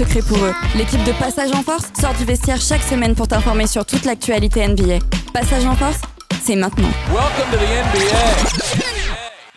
secret pour eux. L'équipe de Passage en Force sort du vestiaire chaque semaine pour t'informer sur toute l'actualité NBA. Passage en Force, c'est maintenant. Welcome to the NBA.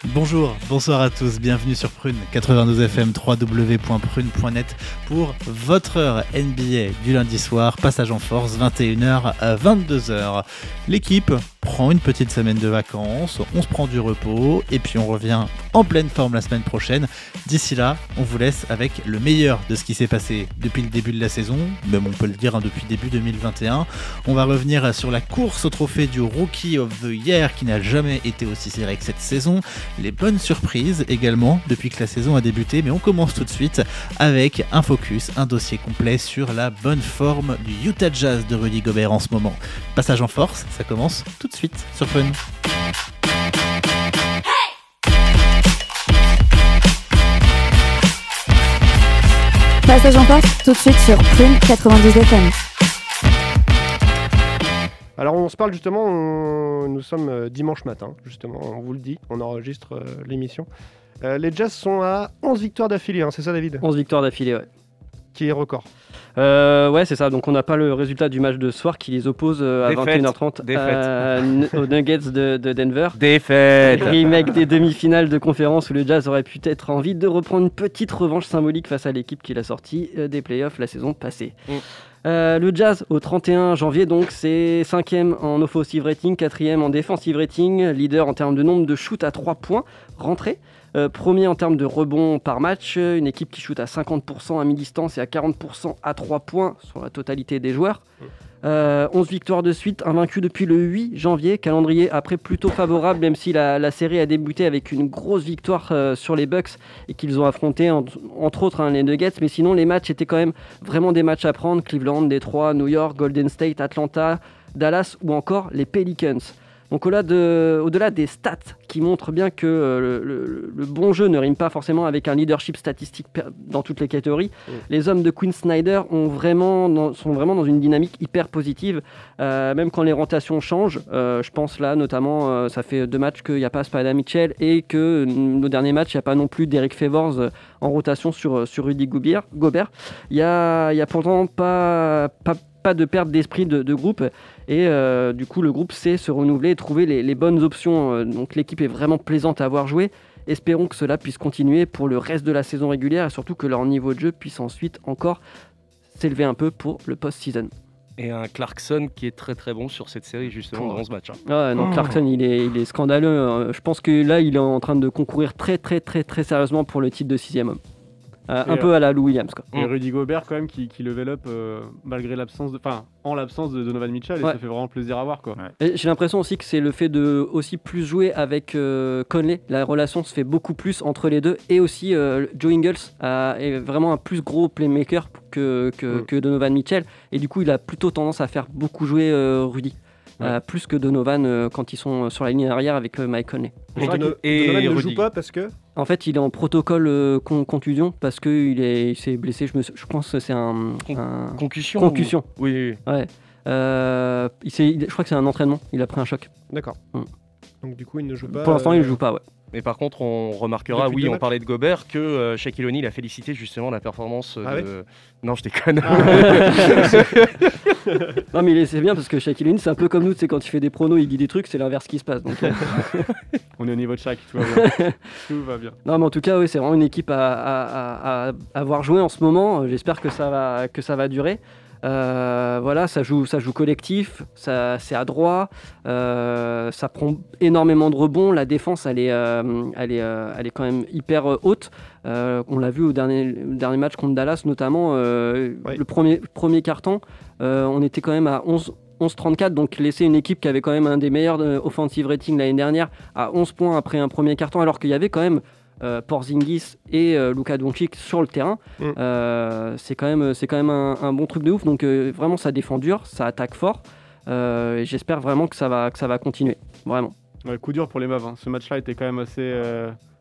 Bonjour, bonsoir à tous, bienvenue sur Prune 92 FM www.prune.net pour votre heure NBA du lundi soir, passage en force 21h à 22h. L'équipe prend une petite semaine de vacances, on se prend du repos et puis on revient en pleine forme la semaine prochaine. D'ici là, on vous laisse avec le meilleur de ce qui s'est passé depuis le début de la saison, même on peut le dire hein, depuis début 2021. On va revenir sur la course au trophée du Rookie of the Year qui n'a jamais été aussi serré que cette saison les bonnes surprises également depuis que la saison a débuté. Mais on commence tout de suite avec un focus, un dossier complet sur la bonne forme du Utah Jazz de Rudy Gobert en ce moment. Passage en force, ça commence tout de suite sur Fun. Passage en Force, tout de suite sur Prune 92 FM. Alors on se parle justement, on- nous sommes euh, dimanche matin, justement, on vous le dit, on enregistre euh, l'émission. Euh, les Jazz sont à 11 victoires d'affilée, hein, c'est ça David? 11 victoires d'affilée, ouais. Qui est record. Euh, ouais, c'est ça. Donc, on n'a pas le résultat du match de soir qui les oppose euh, à Défaite. 21h30 Défaite. euh, aux Nuggets de, de Denver. Défaite. Remake des demi-finales de conférence où le Jazz aurait pu être envie de reprendre une petite revanche symbolique face à l'équipe qui l'a sorti des playoffs la saison passée. Mm. Euh, le Jazz au 31 janvier, donc c'est 5e en offensive rating, 4e en defensive rating, leader en termes de nombre de shoots à 3 points rentrés. Euh, premier en termes de rebonds par match, euh, une équipe qui shoot à 50% à mi-distance et à 40% à 3 points sur la totalité des joueurs. Euh, 11 victoires de suite, invaincu depuis le 8 janvier, calendrier après plutôt favorable, même si la, série a débuté avec une grosse victoire euh, sur les Bucks et qu'ils ont affronté en- entre autres hein, les Nuggets, mais sinon les matchs étaient quand même vraiment des matchs à prendre, Cleveland, Détroit, New York, Golden State, Atlanta, Dallas ou encore les Pelicans. Donc au-delà de- au-delà des stats qui montrent bien que euh, le, le- le bon jeu ne rime pas forcément avec un leadership statistique dans toutes les catégories, les hommes de Quinn Snyder ont vraiment dans- sont vraiment dans une dynamique hyper positive, euh, même quand les rotations changent. Euh, je pense là notamment, euh, ça fait deux matchs qu'il n'y a pas Spada Mitchell et que nos derniers matchs, il n'y a pas non plus Derek Favors en rotation sur, sur Rudy Gobert. Il n'y a, il y a pourtant pas, pas, pas de perte d'esprit de, de groupe. Et euh, du coup, le groupe sait se renouveler et trouver les, les bonnes options. Euh, donc l'équipe est vraiment plaisante à avoir joué. Espérons que cela puisse continuer pour le reste de la saison régulière et surtout que leur niveau de jeu puisse ensuite encore s'élever un peu pour le post-season. Et un Clarkson qui est très très bon sur cette série justement dans ce match. hein. Ah, non, Clarkson, il est, il est scandaleux. Euh, Je pense que là, il est en train de concourir très, très, très, très sérieusement pour le titre de sixième homme. Euh, un peu à la Lou Williams. Quoi. Et Mm. Rudy Gobert quand même qui, qui level up euh, malgré l'absence de, enfin en l'absence de Donovan Mitchell et ça fait vraiment plaisir à voir quoi. J'ai l'impression aussi que c'est le fait de aussi plus jouer avec euh, Conley. La relation se fait beaucoup plus entre les deux. Et aussi, euh, Joe Ingles a- est vraiment un plus gros playmaker que, que, Mm. que Donovan Mitchell. Et du coup, il a plutôt tendance à faire beaucoup jouer euh, Rudy. Ouais. Euh, plus que Donovan euh, quand ils sont sur la ligne arrière avec euh, Mike Conley. Et, Dono- et Donovan ne Rudy. joue pas parce que En fait, il est en protocole euh, con- contusion parce qu'il il s'est blessé. Je, me, je pense que c'est un, Con- un- Concussion. concussion. ou- Oui, oui. Ouais. Euh, il je crois que c'est un entraînement. Il a pris un choc. D'accord. Mm. Donc du coup il ne joue pas. Pour l'instant, il euh, ne joue pas. Ouais. Mais par contre, on remarquera, Depuis oui, on matchs parlait de Gobert, que euh, Shaquille O'Neal a félicité justement la performance euh, Ah de. Non, je déconne. Non, mais c'est bien parce que Shaquille O'Neal, c'est un peu comme nous. C'est quand il fait des pronos, il dit des trucs, c'est l'inverse qui se passe. Donc, euh, On est au niveau de chaque, tout va bien. tout va bien. non, mais en tout cas, oui, c'est vraiment une équipe à, à- à- à avoir joué en ce moment. J'espère que ça va que ça va durer. Euh, voilà, ça joue, ça joue collectif, ça, c'est adroit, euh, ça prend énormément de rebonds. La défense, elle est, euh, elle est, elle est quand même hyper haute. On l'a vu au dernier, match contre Dallas, notamment. Le premier, premier carton, on était quand même à 11, 11-34, donc laisser une équipe qui avait quand même un des meilleurs offensive rating l'année dernière à 11 points après un premier carton, alors qu'il y avait quand même euh, Porzingis et euh, Luka Doncic sur le terrain. Mm. Euh, c'est quand même, c'est quand même un, un bon truc de ouf. Donc euh, vraiment, ça défend dur, ça attaque fort. Euh, et j'espère vraiment que ça va, que ça va continuer. Vraiment. Ouais, coup dur pour les Mavs. hein. Ce match-là était quand même assez.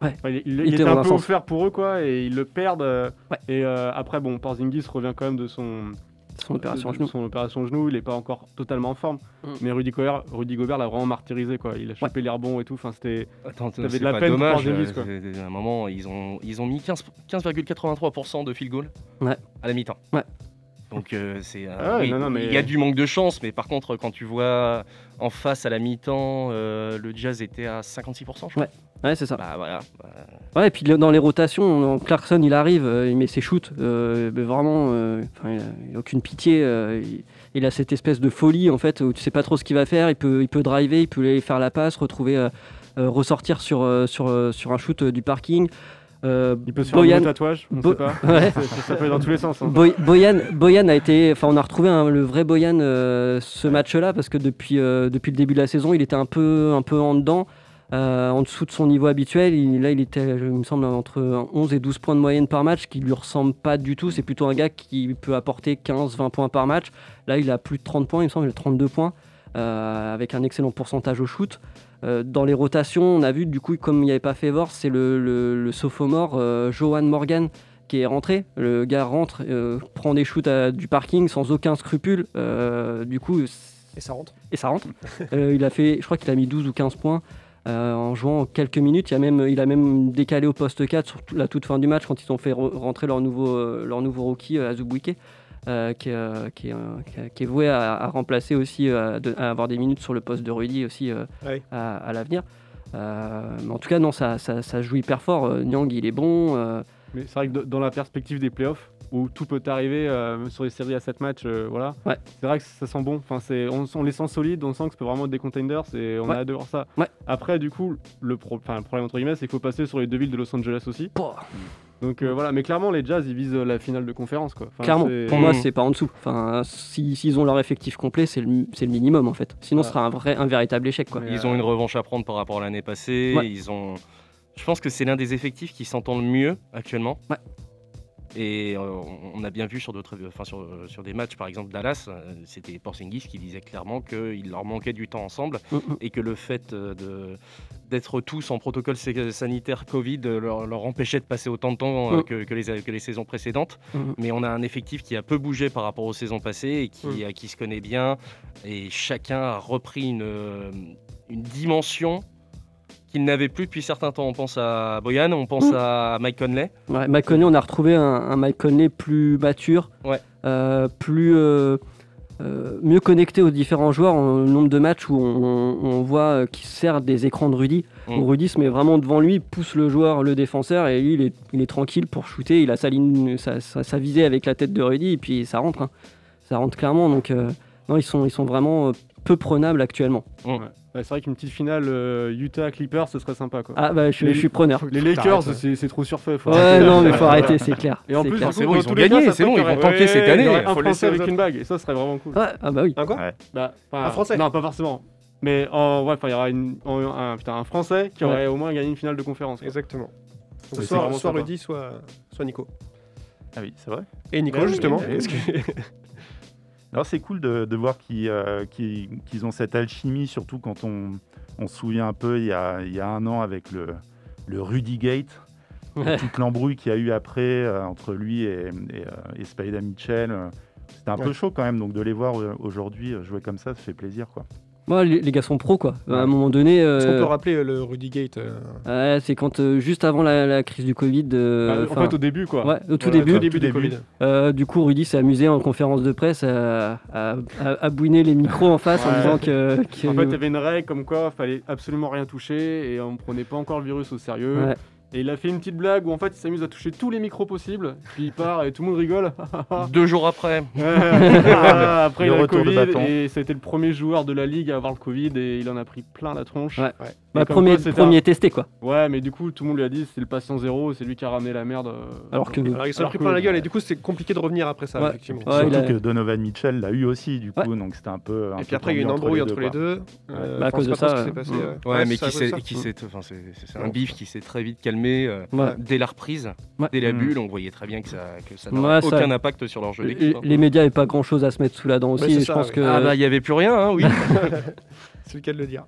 Ouais. enfin, il, il- Il il était un peu sens. offert pour eux, quoi, et ils le perdent. Ouais. Et après, bon, Porzingis revient quand même de son, Son opération de- genou. son opération genou. Il n'est pas encore totalement en forme. Mm. Mais Rudy Gobert, Rudy Gobert l'a vraiment martyrisé, quoi. Il a chopé les rebonds et tout. Enfin, c'était. Attends, T'avais c'est de la pas peine pour dommage. Quoi. euh, c'est- À un moment, ils ont, ils ont mis 15 15,83% de field goal Ouais. à la mi-temps. Ouais. Donc euh, c'est euh, Ah ouais, oui, non, non, mais- il y a du manque de chance, mais par contre quand tu vois en face à la mi-temps, euh, le Jazz était à 56%, je crois. Ouais. Ouais, c'est ça. Bah voilà. bah, Ouais, et puis dans les rotations, on- Clarkson il arrive, euh, il met ses shoots, euh, mais vraiment, euh, il, a, il a aucune pitié. euh, il, il a cette espèce de folie en fait où tu sais pas trop ce qu'il va faire. Il peut, il peut driver, il peut aller faire la passe, retrouver, ressortir sur, sur, sur un shoot du parking. Euh, Il peut se faire un Boyan- tatouage, on Bo- sait pas. Ouais. Ça, peut aller dans tous les sens. hein. Boy- Boyan, Boyan a été, enfin on a retrouvé le vrai Boyan euh, ce match-là parce que depuis, euh, depuis le début de la saison, il était un peu, un peu en dedans, euh, en dessous de son niveau habituel. Il- là, il était, il me semble, entre 11 et 12 points de moyenne par match, qui lui ressemble pas du tout. C'est plutôt un gars qui peut apporter 15-20 points par match. Là, il a plus de 30 points, il me semble, il a 32 points, euh, avec un excellent pourcentage au shoot. Euh, dans les rotations, on a vu, du coup, comme il n'y avait pas Favor, c'est le, le, le sophomore Johan Morgan qui est rentré. Le gars rentre, prend des shoots à- du parking sans aucun scrupule. Du coup, Et ça rentre. et ça rentre. Il a fait, je crois qu'il a mis 12 ou 15 points euh, en jouant quelques minutes. Il a même, il a même décalé au poste 4 sur la toute fin du match quand ils ont fait re- rentrer leur nouveau, euh, leur nouveau rookie, euh, Azubuike, euh, qui, est, euh, qui, est, euh, qui est- qui est voué à, à remplacer aussi, à de- à avoir des minutes sur le poste de Rudy aussi euh, à, à l'avenir. Euh, mais en tout cas, non, ça, ça, ça joue hyper fort. Euh, Nyang, il est bon. euh, Mais c'est vrai que dans la perspective des playoffs, où tout peut arriver, euh, même sur les séries à 7 matchs, euh, voilà. Ouais. C'est vrai que ça sent bon. Enfin, c'est, on, on les sent solides, on sent que c'est vraiment être des contenders et on Ouais. a hâte de voir ça. Ouais. Après, du coup, le, pro- enfin, le problème entre guillemets, c'est qu'il faut passer sur les deux villes de Los Angeles aussi. Pouah. Donc euh, voilà, mais clairement, les Jazz, ils visent la finale de conférence, quoi. Enfin, Clairement, c'est- pour moi, Mm. c'est pas en dessous. Enfin, si- s'ils ont leur effectif complet, c'est le, c'est le minimum en fait. Sinon, ce sera un vrai, un véritable échec quoi. Mais, Ils euh, ont une revanche à prendre par rapport à l'année passée. Ouais. Ils ont. Je pense que c'est l'un des effectifs qui s'entend le mieux actuellement. Ouais. Et euh, on a bien vu sur d'autres, enfin sur, sur des matchs, par exemple Dallas, euh, c'était Porzingis qui disait clairement qu'il leur manquait du temps ensemble Mm, mm. et que le fait euh, de d'être tous en protocole sanitaire Covid leur, leur empêchait de passer autant de temps Mm. que, que les, que les saisons précédentes. Mais on a un effectif qui a peu bougé par rapport aux saisons passées et qui, qui se connaît bien. Et chacun a repris une, une dimension qu'il n'avait plus depuis certains temps. On pense à Boyan, on pense Mm. à Mike Conley. Ouais, Mike Conley, on a retrouvé un, un Mike Conley plus mature, Ouais. euh, plus euh, euh, mieux connecté aux différents joueurs. Le nombre de matchs où on, voit qu'il sert des écrans de Rudy. Mm. Où Rudy se met vraiment devant lui, pousse le joueur, le défenseur, et lui, il est, il est tranquille pour shooter. Il a sa ligne, sa, sa- sa visée avec la tête de Rudy, et puis ça rentre. hein. Ça rentre clairement. Donc, non, ils sont, ils sont vraiment peu prenables actuellement. ouais, c'est vrai qu'une petite finale euh, Utah Clippers, ce serait sympa, quoi. Ah, bah, je, Les- je suis preneur. Les Lakers, c'est, c'est trop surfait. faut Ouais, non, mais faut arrêter, c'est clair. Et en c'est plus, c'est bon, ils ont gagné, c'est bon, ils vont tanker cette année. Un Français avec une bague, et ça serait vraiment cool. Ah bah oui. Un quoi. Bah, Un Français Non, pas forcément. Mais en ouais, enfin, il y aura une- en- un, putain, un Français qui aurait au moins gagné une finale de conférence. quoi. Exactement. Donc, soit, soit. Rudy, soit, soit Nico. Ah oui, c'est vrai. Et Nico, Bah oui, justement. Alors c'est cool de, de voir qu'ils euh, qu'ils- ont cette alchimie, surtout quand on, on se souvient un peu il y a, il y a un an avec le, le Rudy Gate, Ouais. toute l'embrouille qu'il y a eu après euh, entre lui et, et, euh, et Spider Mitchell. euh, C'était un peu chaud quand même, donc de les voir euh, aujourd'hui euh, jouer comme ça, ça fait plaisir. quoi. Moi, les, les gars sont pros, quoi. À un moment donné, Est-ce qu'on euh, peut rappeler euh, le Rudy Gate euh, ouais, c'est quand euh, juste avant la, la crise du Covid. euh, Bah, en fait, au début, quoi. ouais, au tout Voilà, début. au début tout du début. Covid euh, du coup, Rudy s'est amusé en conférence de presse à, à, à- à bouiner les micros en face en disant que. que- En fait, il y avait une règle comme quoi fallait absolument rien toucher et on prenait pas encore le virus au sérieux. Et il a fait une petite blague où en fait il s'amuse à toucher tous les micros possibles, puis il part et tout le monde rigole. Deux jours après, Voilà, Après Le il a le retour de Covid bâton. et c'était le premier joueur de la ligue à avoir le Covid et il en a pris plein la tronche. Ouais. Ouais. Bah, comme premier, quoi, premier un- testé quoi. Ouais, mais du coup, tout le monde lui a dit c'est le patient zéro, c'est lui qui a ramené la merde. euh, Alors que- Alors il s'en est pris plein la gueule et du coup c'est compliqué de revenir après ça, Ouais. effectivement. Ouais, Surtout a- que Donovan Mitchell l'a eu aussi, du coup, donc c'était un peu. un Et puis peu après il y a eu une embrouille entre les deux. Euh, Bah, à cause c'est de ça, ce qui s'est passé. Ouais, mais qui s'est, c'est, un bif qui s'est très vite calmé euh, dès la reprise, dès la Mm. bulle. On voyait très bien que ça, ça- aucun impact sur leur jeu Les, d'équipe. les médias n'avaient pas grand chose à se mettre sous la dent aussi. Je pense que. Ah bah il y avait plus rien, hein, oui. C'est le dire.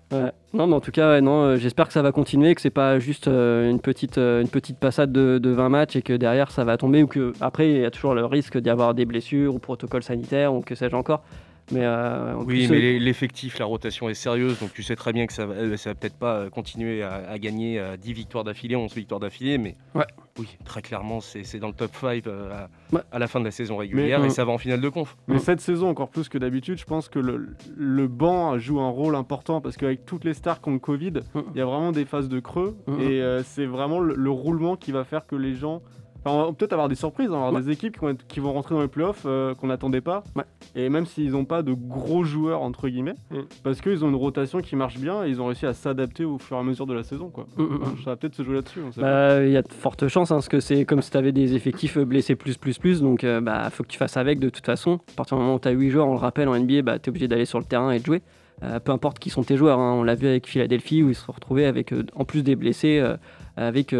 Non, mais en tout cas, ouais, non, euh, j'espère que ça va continuer, que c'est pas juste euh, une, petite, euh, une petite passade de, de 20 matchs et que derrière ça va tomber ou que après il y a toujours le risque d'y avoir des blessures ou protocole sanitaire ou que sais-je encore. Mais euh, Oui, plus, mais euh, l'e- l'effectif, la rotation est sérieuse, donc tu sais très bien que ça va, euh, ça va peut-être pas continuer à, à gagner euh, 10 victoires d'affilée, 11 victoires d'affilée, mais Ouais. oui, très clairement, c'est dans le top 5 euh, à, Ouais. à la fin de la saison régulière Mais- et ça va en finale de conf. Mais cette saison, encore plus que d'habitude, je pense que le, le banc joue un rôle important parce qu'avec toutes les stars qui ont le Covid, Mm. il y a vraiment des phases de creux Mm. et euh, c'est vraiment le, le roulement qui va faire que les gens. Enfin, on va peut-être avoir des surprises, on va avoir des équipes qui vont, être- qui vont rentrer dans les playoffs euh, qu'on n'attendait pas. Ouais. Et même s'ils n'ont pas de gros joueurs, entre guillemets, Mm. parce qu'ils ont une rotation qui marche bien et ils ont réussi à s'adapter au fur et à mesure de la saison. Quoi. Mm, mm. Ça va peut-être se jouer là-dessus. bah, il y a de fortes chances, hein, parce que c'est comme si tu avais des effectifs blessés plus, plus, plus, donc euh, bah, faut que tu fasses avec de toute façon. À partir du moment où tu as 8 joueurs, on le rappelle, en NBA, bah, tu es obligé d'aller sur le terrain et de jouer. Euh, peu importe qui sont tes joueurs, hein. on l'a vu avec Philadelphie où ils se sont retrouvés avec, euh, en plus des blessés, euh, avec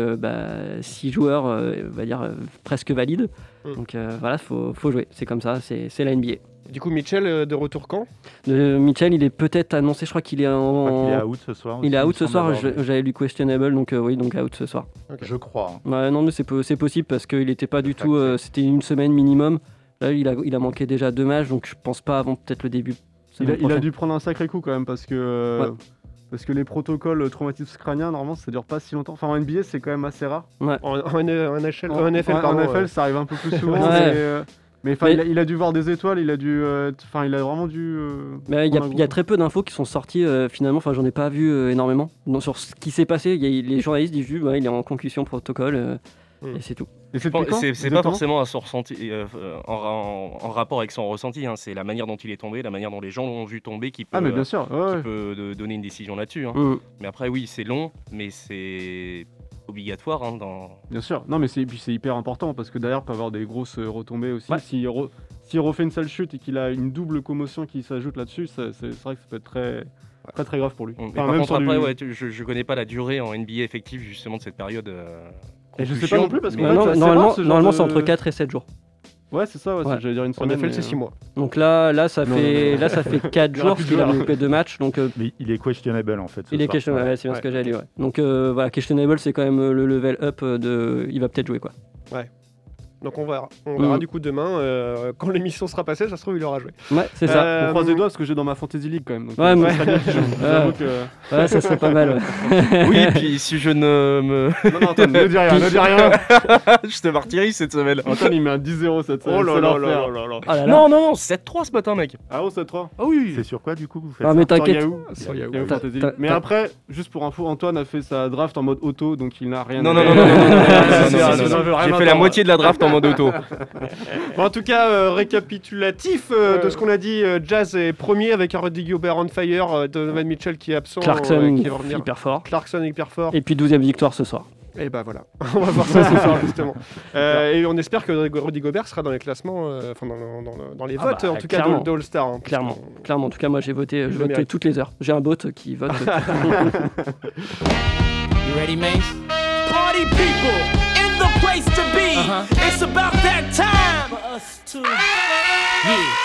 6 joueurs, euh, on va dire, euh, presque valides. Mm. Donc euh, voilà, faut, faut jouer, c'est comme ça, c'est c'est la NBA. Du coup Mitchell euh, de retour quand? De, Mitchell, il est peut-être annoncé, je crois qu'il est Je crois en. qu'il est out ce soir. Il est out ce soir, j'avais lu questionable, donc euh, oui, donc out ce soir. Je crois. hein. Ouais, non, mais c'est po- c'est possible parce qu'il n'était pas du tout. euh, C'était une semaine minimum. Là, il a, il a manqué déjà deux matchs, donc je pense pas avant peut-être le début. Il a, il dû prendre un sacré coup quand même parce que, euh, Ouais. Parce que les protocoles traumatisme crânien, normalement, ça dure pas si longtemps. Enfin, en NBA, c'est quand même assez rare. En, en, en NHL, En, en NFL, en- en pardon. NFL, euh, ça arrive un peu plus souvent. Ouais. mais, euh, mais enfin, Mais- il, a, il a dû voir des étoiles, il a dû, euh, enfin, il a vraiment dû. euh, Mais il y, a- y très peu d'infos qui sont sorties euh, finalement. Enfin, j'en ai pas vu euh, énormément. Non, sur ce qui s'est passé, il y a- les journalistes disent juste ouais, il est en concussion protocole euh. Et c'est tout. c'est pas forcément à son ressenti, euh, euh, en, en- en rapport avec son ressenti, hein, c'est la manière dont il est tombé, la manière dont les gens l'ont vu tomber qui peut, Ah, mais bien sûr. ouais, qui ouais. peut de- donner une décision là-dessus. hein. Mm. Mais après, oui, c'est long, mais c'est obligatoire hein, dans, Bien sûr. Non, mais c'est, hyper important parce que d'ailleurs, peut avoir des grosses euh, retombées aussi. Ouais. S'il, re- refait une sale chute et qu'il a une double commotion qui s'ajoute là-dessus, c'est, vrai que ça peut être très, très, très grave pour lui. Enfin, par même contre, après, je, je connais pas la durée en NBA effective justement de cette période. euh, Et je sais pas non plus parce que en normalement, normalement de- c'est entre 4 et 7 jours. Ouais, c'est ça, ouais, Ouais. j'allais dire une En semaine. NFL, mais, c'est 6 euh, mois. Donc là, là, ça Non, fait, non, non. là, ça fait 4 Il y aura jours qu'il a loupé deux matchs. Donc euh, Mais il est questionable en fait. ce il est questionable. ouais, c'est bien Ouais. ce que j'ai lu. Ouais. Donc euh, voilà, questionable, c'est quand même euh, le level up de. Il va peut-être jouer quoi. Donc on verra. On verra Mm. du coup demain. euh, quand l'émission sera passée, ça se trouve, il aura joué. Ouais, c'est ça. Euh, On croise les doigts parce que j'ai dans ma fantasy league quand même. Donc, Ouais, euh, bien. Ouais. Que- Ouais, ça serait pas mal. ouais. Oui, puis si je ne me. Non, non, attends, ne dis rien, ne dis rien. je te martyrise cette semaine. Antoine, il met un 10-0 cette Oh semaine. là c'est là là là là. Ah là là. Non, non, non, 7-3 ce matin, mec. Ah, oh, 7-3. Ah oui. C'est sur quoi du coup que vous faites Ah, mais t'inquiète. Sur Yahoo. Mais après, juste pour info, Antoine a fait sa draft en mode auto, donc il n'a rien Non, à non, non, non, non, non, non, non, non, Ça, non, ça non, veut non. rien J'ai fait la moitié de la draft en mode auto. Bon, en tout cas, euh, récapitulatif euh, de ce qu'on a dit, euh, Jazz est premier avec un Rudy Gobert on fire, euh, Donovan Mitchell qui est absent, Clarkson, euh, qui va revenir. hyper fort. Clarkson hyper fort. Et puis 12 e victoire ce soir. Et bah voilà, on va voir ça ce soir justement. Euh, et on espère que Rudy Gobert sera dans les classements, euh, enfin dans, dans- dans- dans les Ah votes bah, en tout cas clairement. de, de All-Star. hein, Clairement. Clairement. En tout cas, moi j'ai voté, je le vote mérite. toutes les heures. J'ai un bot qui vote. You ready, man? Party people in the place to be. It's about that time for us to. Yeah.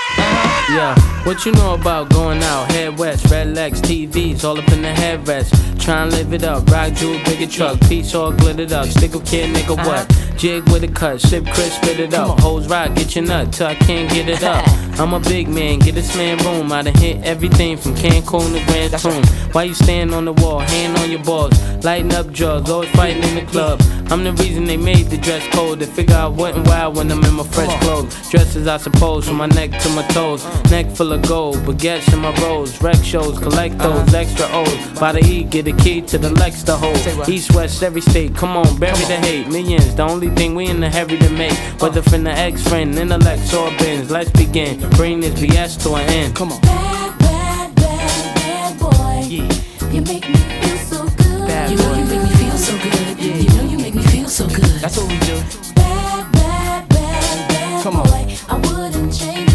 Yeah, what you know about going out? Head west, red legs, TVs, all up in the headrest. Try and live it up, rock jewel, bigger truck, piece all glittered up. Stickle kid, nigga, what? Jig with a cut, sip crisp, spit it up. Hose rock, get your nut till I can't get it up. I'm a big man, get this man room. I done hit everything from Cancun to Grand Tune. Why you stand on the wall, hand on your balls, lighting up drugs, always fighting in the club. I'm the reason they made the dress code. They figure I wasn't wild when I'm in my fresh clothes. Dresses, I suppose, from my neck to my toes. Neck full of gold, baguettes in my rolls. Rec shows, collect those uh-huh. extra O's. By the E, get a key to the Lex to hold. East, West, every state, come on, bury the hate. Millions, the only thing we in the hurry to make. Whether from the ex friend, intellects, or bins, let's begin. Bring this BS to an end. Come on. Bad, bad, bad, bad boy. You make me feel so good. You know you make me feel so good. You know you make me feel so good. That's what we do. Bad, bad, bad, bad Come on. boy. I wouldn't change.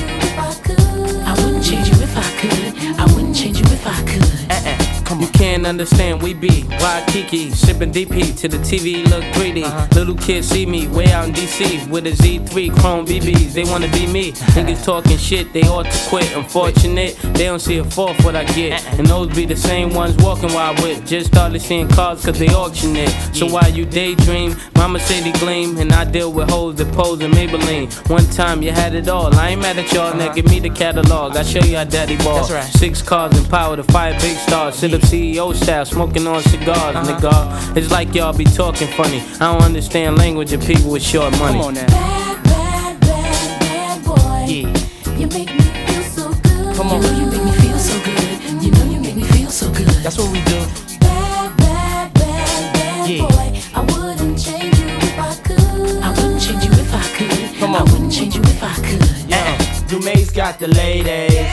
Can't understand, we be Waikiki, sipping DP to the TV look greedy. Uh-huh. Little kids see me way out in DC with a Z3 Chrome BBs. They wanna be me. Uh-huh. Niggas talking shit, they ought to quit. Unfortunate, they don't see a fourth what I get. Uh-uh. And those be the same ones walking while I whip. Just started seeing cars cause they auction it. So while you daydream, mama say they gleam. And I deal with hoes that pose in Maybelline. One time you had it all. I ain't mad at y'all, now uh-huh. give me the catalog. I show you how daddy ball. Right. Six cars and power to five big stars. Sit up CEO style, smoking on cigars, uh-huh. nigga. It's like y'all be talking funny. I don't understand language of people with short money. Come on now. Bad, bad, bad boy. Yeah. You make me feel so good. Come on. You know you make me feel so good. You know you make me feel so good. That's what we do. Bad, bad, bad, bad Yeah. boy. I wouldn't change you if I could. I wouldn't change you if I could. Come I wouldn't change you if I could. Yeah. Uh, Dumae's got the ladies.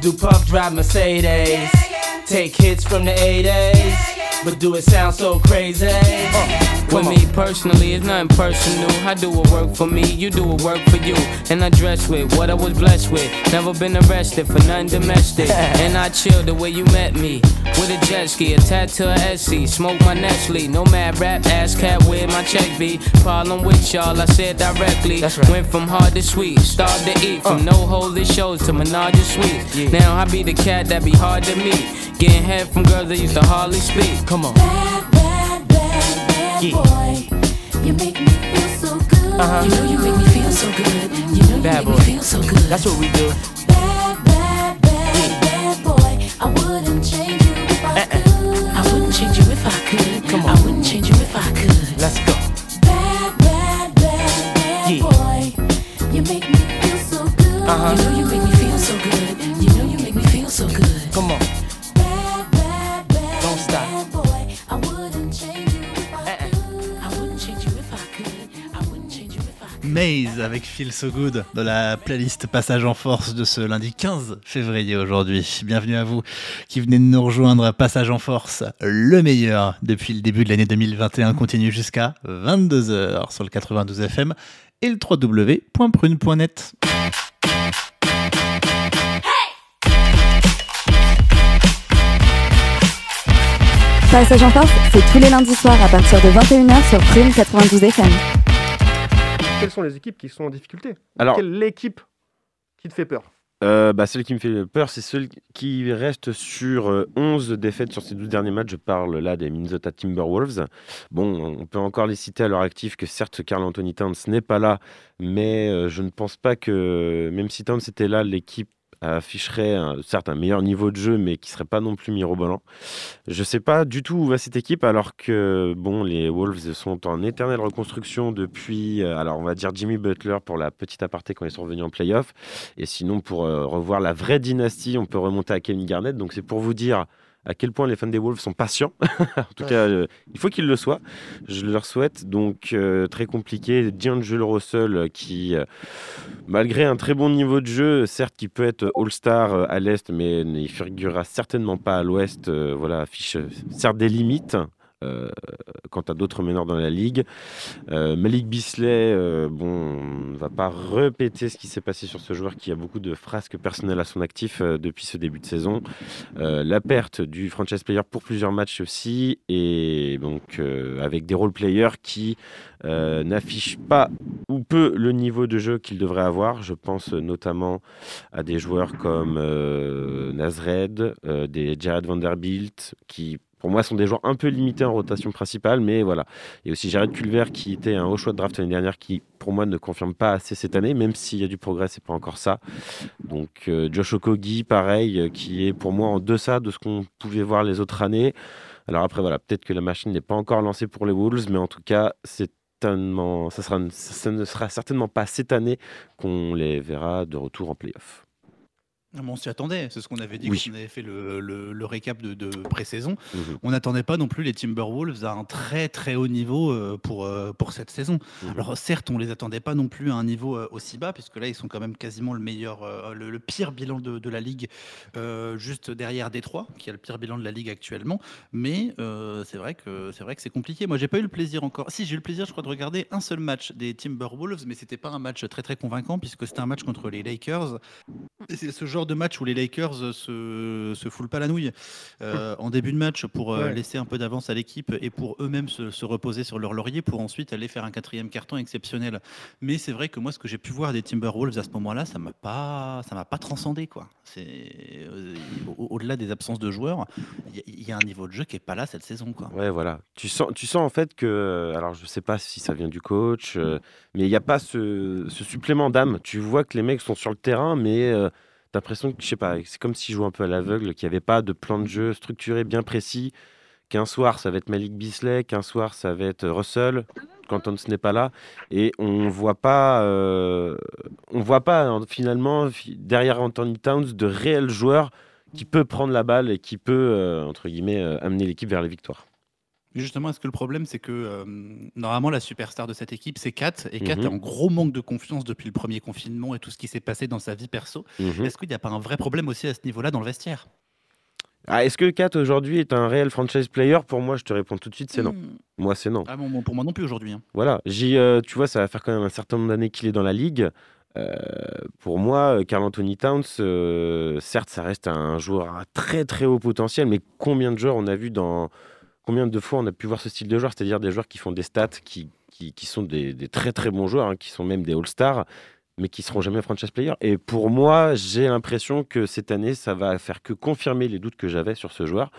Do Puff drive Mercedes. Take hits from the 80s. But do it sound so crazy? Uh, With me personally, it's nothing personal. I do what work for me, you do what work for you. And I dress with what I was blessed with. Never been arrested for nothing domestic. and I chill the way you met me. With a jet ski, a tattoo of SC. Smoke my Nestle, no mad rap, ass cat with my check be. Problem with y'all, I said directly. That's right. Went from hard to sweet, started to eat. From no holy shows to menage a suite. Now I be the cat that be hard to meet. Getting head from girls that used to hardly speak. Come on. Bad, bad, bad, bad Yeah. boy. You make me feel so good. Uh-huh. You know you make me feel so good. You know you Bad make boy. me feel so good. That's what we do. Bad, bad, bad, bad boy. I wouldn't change you if I could. I wouldn't change you if I could. Come I wouldn't change you if I could. Let's go. Feel So Good dans la playlist Passage en Force de ce lundi 15 février aujourd'hui. Bienvenue à vous qui venez de nous rejoindre. Passage en Force, le meilleur depuis le début de l'année 2021, continue jusqu'à 22h sur le 92 FM et le www.prune.net. Passage en force, c'est tous les lundis soirs à partir de 21h sur Prune 92 FM. Quelles sont les équipes qui sont en difficulté Alors- Quelle est l'équipe qui te fait peur Euh, bah, celle qui me fait peur, c'est celle qui reste sur euh, 11 défaites sur ces 12 derniers matchs. Je parle là des Minnesota Timberwolves. Bon, on peut encore les citer à leur actif que certes, Carl Anthony Towns n'est pas là, mais euh, je ne pense pas que, même si Towns était là, l'équipe afficherait certes un meilleur niveau de jeu, mais qui serait pas non plus mirobolant. Je sais pas du tout où va cette équipe, alors que bon, les Wolves sont en éternelle reconstruction depuis, euh, alors on va dire Jimmy Butler pour la petite aparté quand ils sont revenus en playoff, et sinon pour euh, revoir la vraie dynastie, on peut remonter à Kevin Garnett. Donc c'est pour vous dire à quel point les fans des Wolves sont patients. en tout cas, euh, il faut qu'ils le soient. Je leur souhaite. Donc, euh, très compliqué. D'Angelo Russell, euh, qui, euh, malgré un très bon niveau de jeu, certes, qui peut être All-Star à l'Est, mais il figurera certainement pas à l'Ouest, voilà, affiche certes des limites. Euh, quant à d'autres meneurs dans la ligue. Euh, Malik Bisley, euh, bon, on ne va pas répéter ce qui s'est passé sur ce joueur qui a beaucoup de frasques personnelles à son actif depuis ce début de saison. La perte du franchise player pour plusieurs matchs aussi, et donc avec des role players qui n'affichent pas ou peu le niveau de jeu qu'ils devraient avoir. Je pense notamment à des joueurs comme Nazred, des Jared Vanderbilt, qui pour moi sont des joueurs un peu limités en rotation principale, mais voilà. Et aussi Jared Culver qui était un haut choix de draft l'année dernière, qui pour moi ne confirme pas assez cette année, même s'il y a du progrès, c'est pas encore ça. Donc euh, Josh Okogie, pareil, euh, qui est pour moi en deçà de ce qu'on pouvait voir les autres années. Alors après voilà, peut-être que la machine n'est pas encore lancée pour les Wolves, mais en tout cas c'est ça ne sera certainement pas cette année qu'on les verra de retour en playoff. Ah, on s'y attendait, c'est ce qu'on avait dit Oui. quand on avait fait le, le- le récap de, de pré-saison. Mhm. On n'attendait pas non plus les Timberwolves à un très très haut niveau euh, pour, euh, pour cette saison. Mhm. Alors certes, on les attendait pas non plus à un niveau euh, aussi bas, puisque là ils sont quand même quasiment le meilleur, le, le pire bilan de, de la ligue, euh, juste derrière Détroit, qui a le pire bilan de la ligue actuellement. Mais euh, c'est vrai que c'est compliqué. Moi, j'ai pas eu le plaisir encore. Si j'ai eu le plaisir, je crois, de regarder un seul match des Timberwolves, mais c'était pas un match très très convaincant, puisque c'était un match contre les Lakers. C'est ce genre de match où les Lakers se, se foulent pas la nouille euh, en début de match pour euh, Ouais. laisser un peu d'avance à l'équipe et pour eux-mêmes se, se reposer sur leur laurier pour ensuite aller faire un quatrième carton exceptionnel. Mais c'est vrai que moi, ce que j'ai pu voir des Timberwolves à ce moment-là, ça m'a pas, ça m'a pas transcendé quoi. C'est euh, au- au-delà des absences de joueurs, il y a- il y, a un niveau de jeu qui est pas là cette saison quoi. Ouais, voilà. Tu sens, tu sens en fait que, alors je sais pas si ça vient du coach, euh, mais il n'y a pas ce, ce supplément d'âme. Tu vois que les mecs sont sur le terrain, mais euh, t'as l'impression que, je sais pas, c'est comme s'ils jouaient un peu à l'aveugle, qu'il n'y avait pas de plan de jeu structuré bien précis. Qu'un soir ça va être Malik Bisley, qu'un soir ça va être Russell, quand on n'est pas là, et on voit pas, euh, on voit pas hein, finalement fi- derrière Anthony Towns de réels joueurs qui peut prendre la balle et qui peut euh, entre guillemets euh, amener l'équipe vers les victoires. Justement, est-ce que le problème, c'est que euh, normalement, la superstar de cette équipe, c'est Kat. Et Kat Mhm. est en gros manque de confiance depuis le premier confinement et tout ce qui s'est passé dans sa vie perso. Mhm. Est-ce qu'il n'y a pas un vrai problème aussi à ce niveau-là dans le vestiaire? Ah, Est-ce que Kat aujourd'hui est un réel franchise player? Pour moi, je te réponds tout de suite, c'est non. Hmm. Moi, c'est non. Ah bon, bon, pour moi non plus aujourd'hui. hein. Voilà, euh, tu vois, ça va faire quand même un certain nombre d'années qu'il est dans la ligue. Euh, pour moi, Karl Anthony Towns, euh, certes, ça reste un joueur à très très haut potentiel, mais combien de joueurs on a vu dans. Combien de fois on a pu voir ce style de joueur C'est-à-dire des joueurs qui font des stats, qui, qui, qui sont des, des très très bons joueurs, hein, qui sont même des All-Stars, mais qui seront jamais franchise player. Et pour moi, j'ai l'impression que cette année, ça va faire que confirmer les doutes que j'avais sur ce joueur.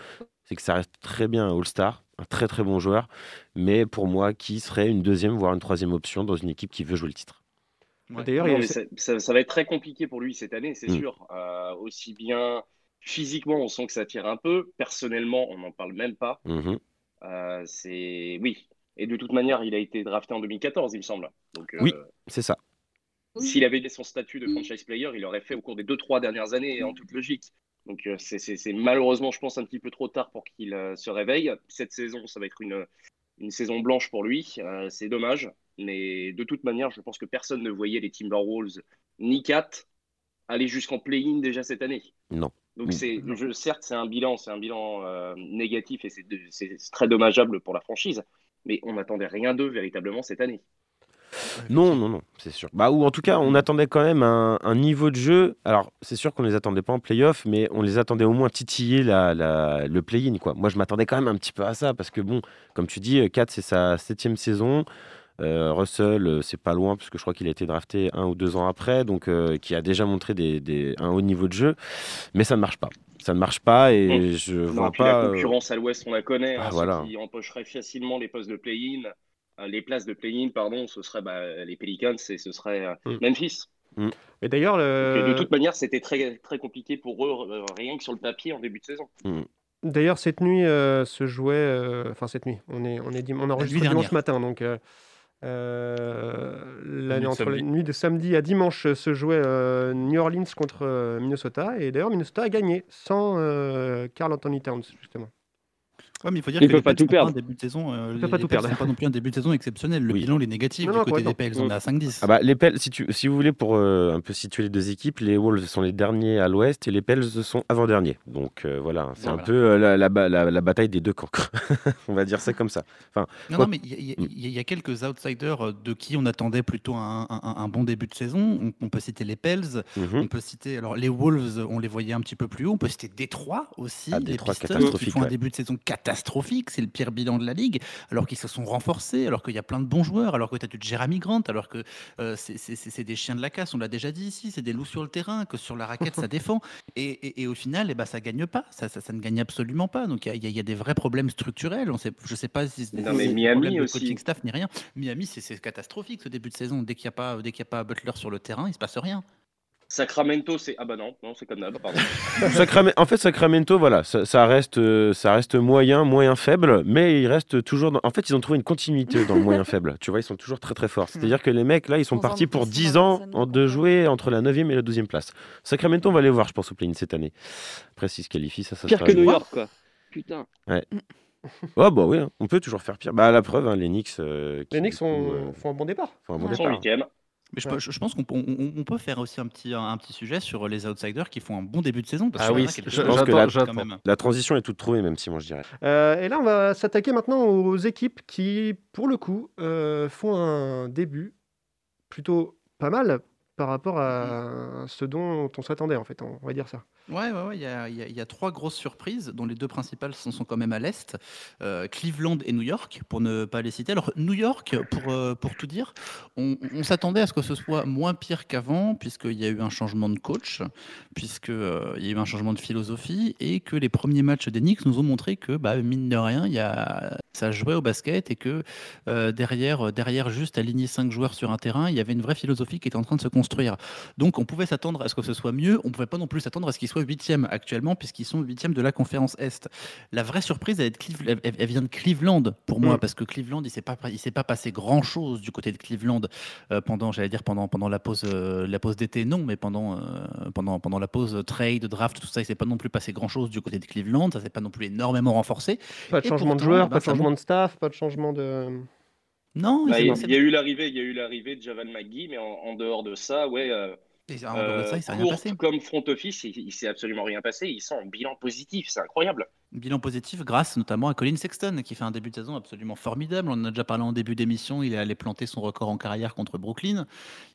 C'est que ça reste très bien un All-Star, un très très bon joueur, mais pour moi, qui serait une deuxième, voire une troisième option dans une équipe qui veut jouer le titre. D'ailleurs, Non, il mais y a- ça, ça- ça va être très compliqué pour lui cette année, c'est Mm. sûr. Euh, aussi bien physiquement, on sent que ça tire un peu. Personnellement, on n'en parle même pas. Mhm. Euh, c'est oui. Et de toute manière, il a été drafté en 2014, il me semble. Donc, euh, Oui, c'est ça. s'il avait eu son statut de franchise player, il l'aurait fait au cours des deux trois dernières années, en toute logique. Donc, euh, c'est c'est- c'est malheureusement, je pense, un petit peu trop tard pour qu'il euh, se réveille. Cette saison, ça va être une, une saison blanche pour lui. Euh, c'est dommage. Mais de toute manière, je pense que personne ne voyait les Timberwolves ni Cat aller jusqu'en play-in déjà cette année. Non. Donc Mm. c'est, je, certes, c'est un bilan, c'est un bilan euh, négatif et c'est, très dommageable pour la franchise. Mais on n'attendait rien d'eux véritablement cette année. Non, non, non, c'est sûr. Bah, ou en tout cas, on attendait quand même un, un niveau de jeu. Alors, c'est sûr qu'on les attendait pas en playoff, mais on les attendait au moins titiller la, la- le play-in. Quoi. Moi, je m'attendais quand même un petit peu à ça, parce que, bon, comme tu dis, 4, c'est sa septième saison. Euh, Russell, euh, c'est pas loin, parce que je crois qu'il a été drafté un ou deux ans après, donc euh, qui a déjà montré des, des- un haut niveau de jeu. Mais ça ne marche pas. Ça ne marche pas, et je Non, vois pas. la concurrence à l'ouest, on la connaît. Ah, hein, voilà. Qui empocheraient facilement les postes de play-in, euh, les places de play-in, pardon, ce serait bah, les Pelicans et ce serait euh, Mm. Memphis. Et d'ailleurs, Donc, le... de toute manière, c'était très, très compliqué pour eux, euh, rien que sur le papier en début de saison. D'ailleurs, cette nuit euh, se jouait. euh, Enfin, cette nuit. On est, on est, dim- on enregistre dimanche matin, donc. Euh, euh, la- nuit de entre la samedi. nuit de samedi à dimanche euh, se jouait euh, New Orleans contre euh, Minnesota et d'ailleurs Minnesota a gagné sans euh, Carl Anthony Towns justement. Ouais, mais il faut dire Ils que peuvent les pas tout perdre. un début de saison. euh, Ils les peuvent pas les tout Pels perdre. pas non plus un début de saison exceptionnel. Le Oui. bilan il est négatif Non, du non, côté des. Pels. On est à 5-10. Ah bah, les Pels, si, tu, si vous voulez, pour euh, un peu situer les deux équipes, les Wolves sont les derniers à l'ouest et les Pels sont avant-derniers. Donc euh, voilà, c'est un peu euh, la, la, ba- la- la bataille des deux camps. On va dire ça comme ça. Enfin, Non, quoi- non, mais il y, a- il y il y il quelques outsiders de qui on attendait plutôt un, un- un bon début de saison. On, on peut citer les Pels, Mhm. on peut citer alors les Wolves, on les voyait un petit peu plus haut. On peut citer Détroit aussi, Ah, les Détroit, Pistons qui font un ouais. début de saison catastrophique. C'est le pire bilan de la ligue, alors qu'ils se sont renforcés, alors qu'il y a plein de bons joueurs, alors que tu as du Jeremy Grant, alors que euh, c'est- des chiens de la casse. On l'a déjà dit ici, c'est des loups sur le terrain, que sur la raquette ça défend. Et, et- et au final, eh ben, ça gagne pas. Ça, ça, ça ne gagne absolument pas. Donc il y a- y, y des vrais problèmes structurels. On sait, je sais pas si c'est Miami aussi. coaching staff ni rien. Miami, c'est catastrophique ce début de saison. Dès qu'il n'y a pas, dès qu'il y a pas Butler sur le terrain, il se passe rien. Sacramento, c'est. Ah bah non, non c'est comme d'hab, pardon. En fait, Sacramento, voilà, ça, reste, euh, ça reste moyen, moyen faible, mais ils restent toujours. En fait, ils ont trouvé une continuité dans le moyen faible. Tu vois, ils sont toujours très très forts. C'est-à-dire que les mecs, là, ils sont partis pour 10 ans de jouer entre la 9e et la 12e place. Sacramento, on va les voir, je pense, au play cette année. Après, s'ils se qualifient, ça, ça Pire que New York, quoi. Putain. Ouais. Oh bah oui, hein. on peut toujours faire pire. Bah la preuve, hein, les Knicks. Euh, les Knicks euh, font un bon départ. Font un bon départ. Ils sont mais je, je- je pense qu'on peut- on, on peut faire aussi un petit, un petit sujet sur les outsiders qui font un bon début de saison. Parce Ah oui, a quelques- je pense que la, quand même. la transition est toute trouvée, même si moi je dirais. Euh, et là, on va s'attaquer maintenant aux équipes qui, pour le coup, euh, font un début plutôt pas mal par rapport à ce dont on s'attendait, en fait. On va dire ça. Ouais, ouais, ouais, il y a, il y a- il y a trois grosses surprises, dont les deux principales sont, sont quand même à l'Est, euh, Cleveland et New York, pour ne pas les citer. Alors, New York, pour, euh, pour tout dire, on, on s'attendait à ce que ce soit moins pire qu'avant, puisqu'il y a eu un changement de coach, puisqu'il y a eu un changement de philosophie, et que les premiers matchs des Knicks nous ont montré que, bah, mine de rien, il y a, ça jouait au basket, et que euh, derrière, derrière juste aligner cinq joueurs sur un terrain, il y avait une vraie philosophie qui était en train de se construire. Donc, on pouvait s'attendre à ce que ce soit mieux, on pouvait pas non plus s'attendre à ce qu'ils soient huitièmes actuellement, puisqu'ils sont huitièmes de la conférence Est. La vraie surprise, elle, vient de Cleveland pour moi, Mm. parce que Cleveland, il s'est pas, il s'est pas passé grand chose du côté de Cleveland euh, pendant, j'allais dire pendant, pendant la pause, euh, la pause d'été, non, mais pendant, euh, pendant, pendant la pause trade, draft, tout ça, il s'est pas non plus passé grand chose du côté de Cleveland, ça s'est pas non plus énormément renforcé. Pas de Et changement de joueurs, bah, pas de changement de staff, pas de changement de. Non, Bah, il y, a eu l'arrivée, il y a eu l'arrivée de Javan McGee, mais en, en dehors de ça, ouais. euh, Et en dehors de ça, il s'est rien courte passé. comme front office, il, il s'est absolument rien passé. Ils sont en bilan positif, c'est incroyable. Bilan positif grâce notamment à Colin Sexton qui fait un début de saison absolument formidable. On en a déjà parlé en début d'émission. Il est allé planter son record en carrière contre Brooklyn.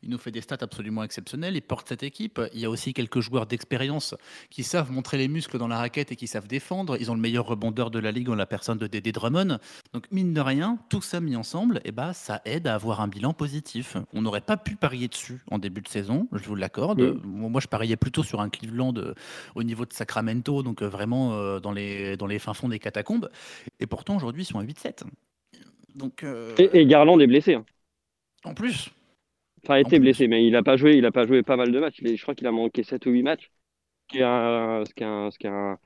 Il nous fait des stats absolument exceptionnelles. Il porte cette équipe. Il y a aussi quelques joueurs d'expérience qui savent montrer les muscles dans la raquette et qui savent défendre. Ils ont le meilleur rebondeur de la ligue en la personne de Dédé Drummond. Donc mine de rien, tout ça mis ensemble, et bah, ça aide à avoir un bilan positif. On n'aurait pas pu parier dessus en début de saison, je vous l'accorde. Moi, je pariais plutôt sur un Cleveland euh, au niveau de Sacramento, donc euh, vraiment euh, dans, les, dans les fins fonds des catacombes. Et pourtant, aujourd'hui, ils sont à 8-7. Donc, euh, Et, et Garland est blessé. hein. en plus, Enfin, a été blessé, mais il a pas joué. Il a pas joué pas mal de matchs. Il est- je crois qu'il a manqué 7 ou 8 matchs. Ce qui est, un- ce qui est, un- ce qui est, un-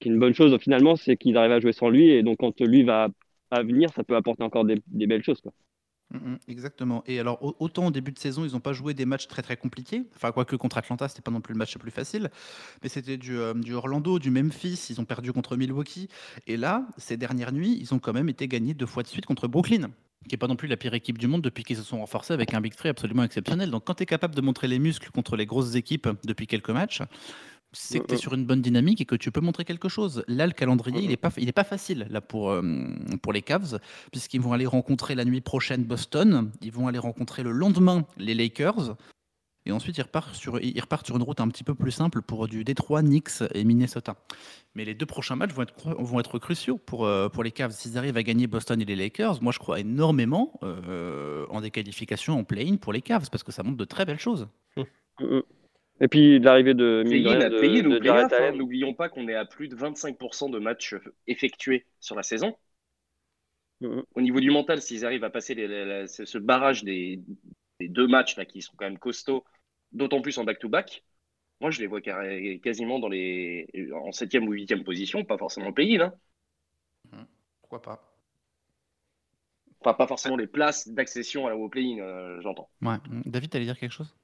qui est une bonne chose finalement, c'est qu'ils arrivent à jouer sans lui. Et donc, quand lui va à venir, ça peut apporter encore des, des belles choses. Quoi. Mm, mm, Exactement. Et alors, au- autant au début de saison, ils n'ont pas joué des matchs très très compliqués. Enfin, quoique contre Atlanta, c'était pas non plus le match le plus facile. Mais c'était du, euh, du Orlando, du Memphis. Ils ont perdu contre Milwaukee. Et là, ces dernières nuits, ils ont quand même été gagnés deux fois de suite contre Brooklyn, qui est pas non plus la pire équipe du monde depuis qu'ils se sont renforcés avec un Big Three absolument exceptionnel. Donc, quand tu es capable de montrer les muscles contre les grosses équipes depuis quelques matchs, c'est que tu es sur une bonne dynamique et que tu peux montrer quelque chose. Là, le calendrier, il n'est pas, il est pas facile là, pour, euh, pour les Cavs, puisqu'ils vont aller rencontrer la nuit prochaine Boston, ils vont aller rencontrer le lendemain les Lakers, et ensuite ils repartent sur, ils repartent sur une route un petit peu plus simple pour du Détroit, Knicks et Minnesota. Mais les deux prochains matchs vont être, vont être cruciaux pour, euh, pour les Cavs. S'ils arrivent à gagner Boston et les Lakers, moi je crois énormément euh, en des qualifications en play-in pour les Cavs, parce que ça montre de très belles choses. Et puis l'arrivée de, mine de rien, de, hein, Allen. N'oublions pas qu'on est à plus de 25% de matchs effectués sur la saison. Au niveau du mental, s'ils arrivent à passer les- les- les- ce barrage des, des deux matchs là, qui sont quand même costauds, d'autant plus en back-to-back, moi je les vois carré- quasiment dans les, en septième ou huitième position, pas forcément play-in. Hein. Pourquoi pas Enfin, pas forcément les places d'accession à la- au play-in, euh, j'entends. Ouais. David, t'allais dire quelque chose?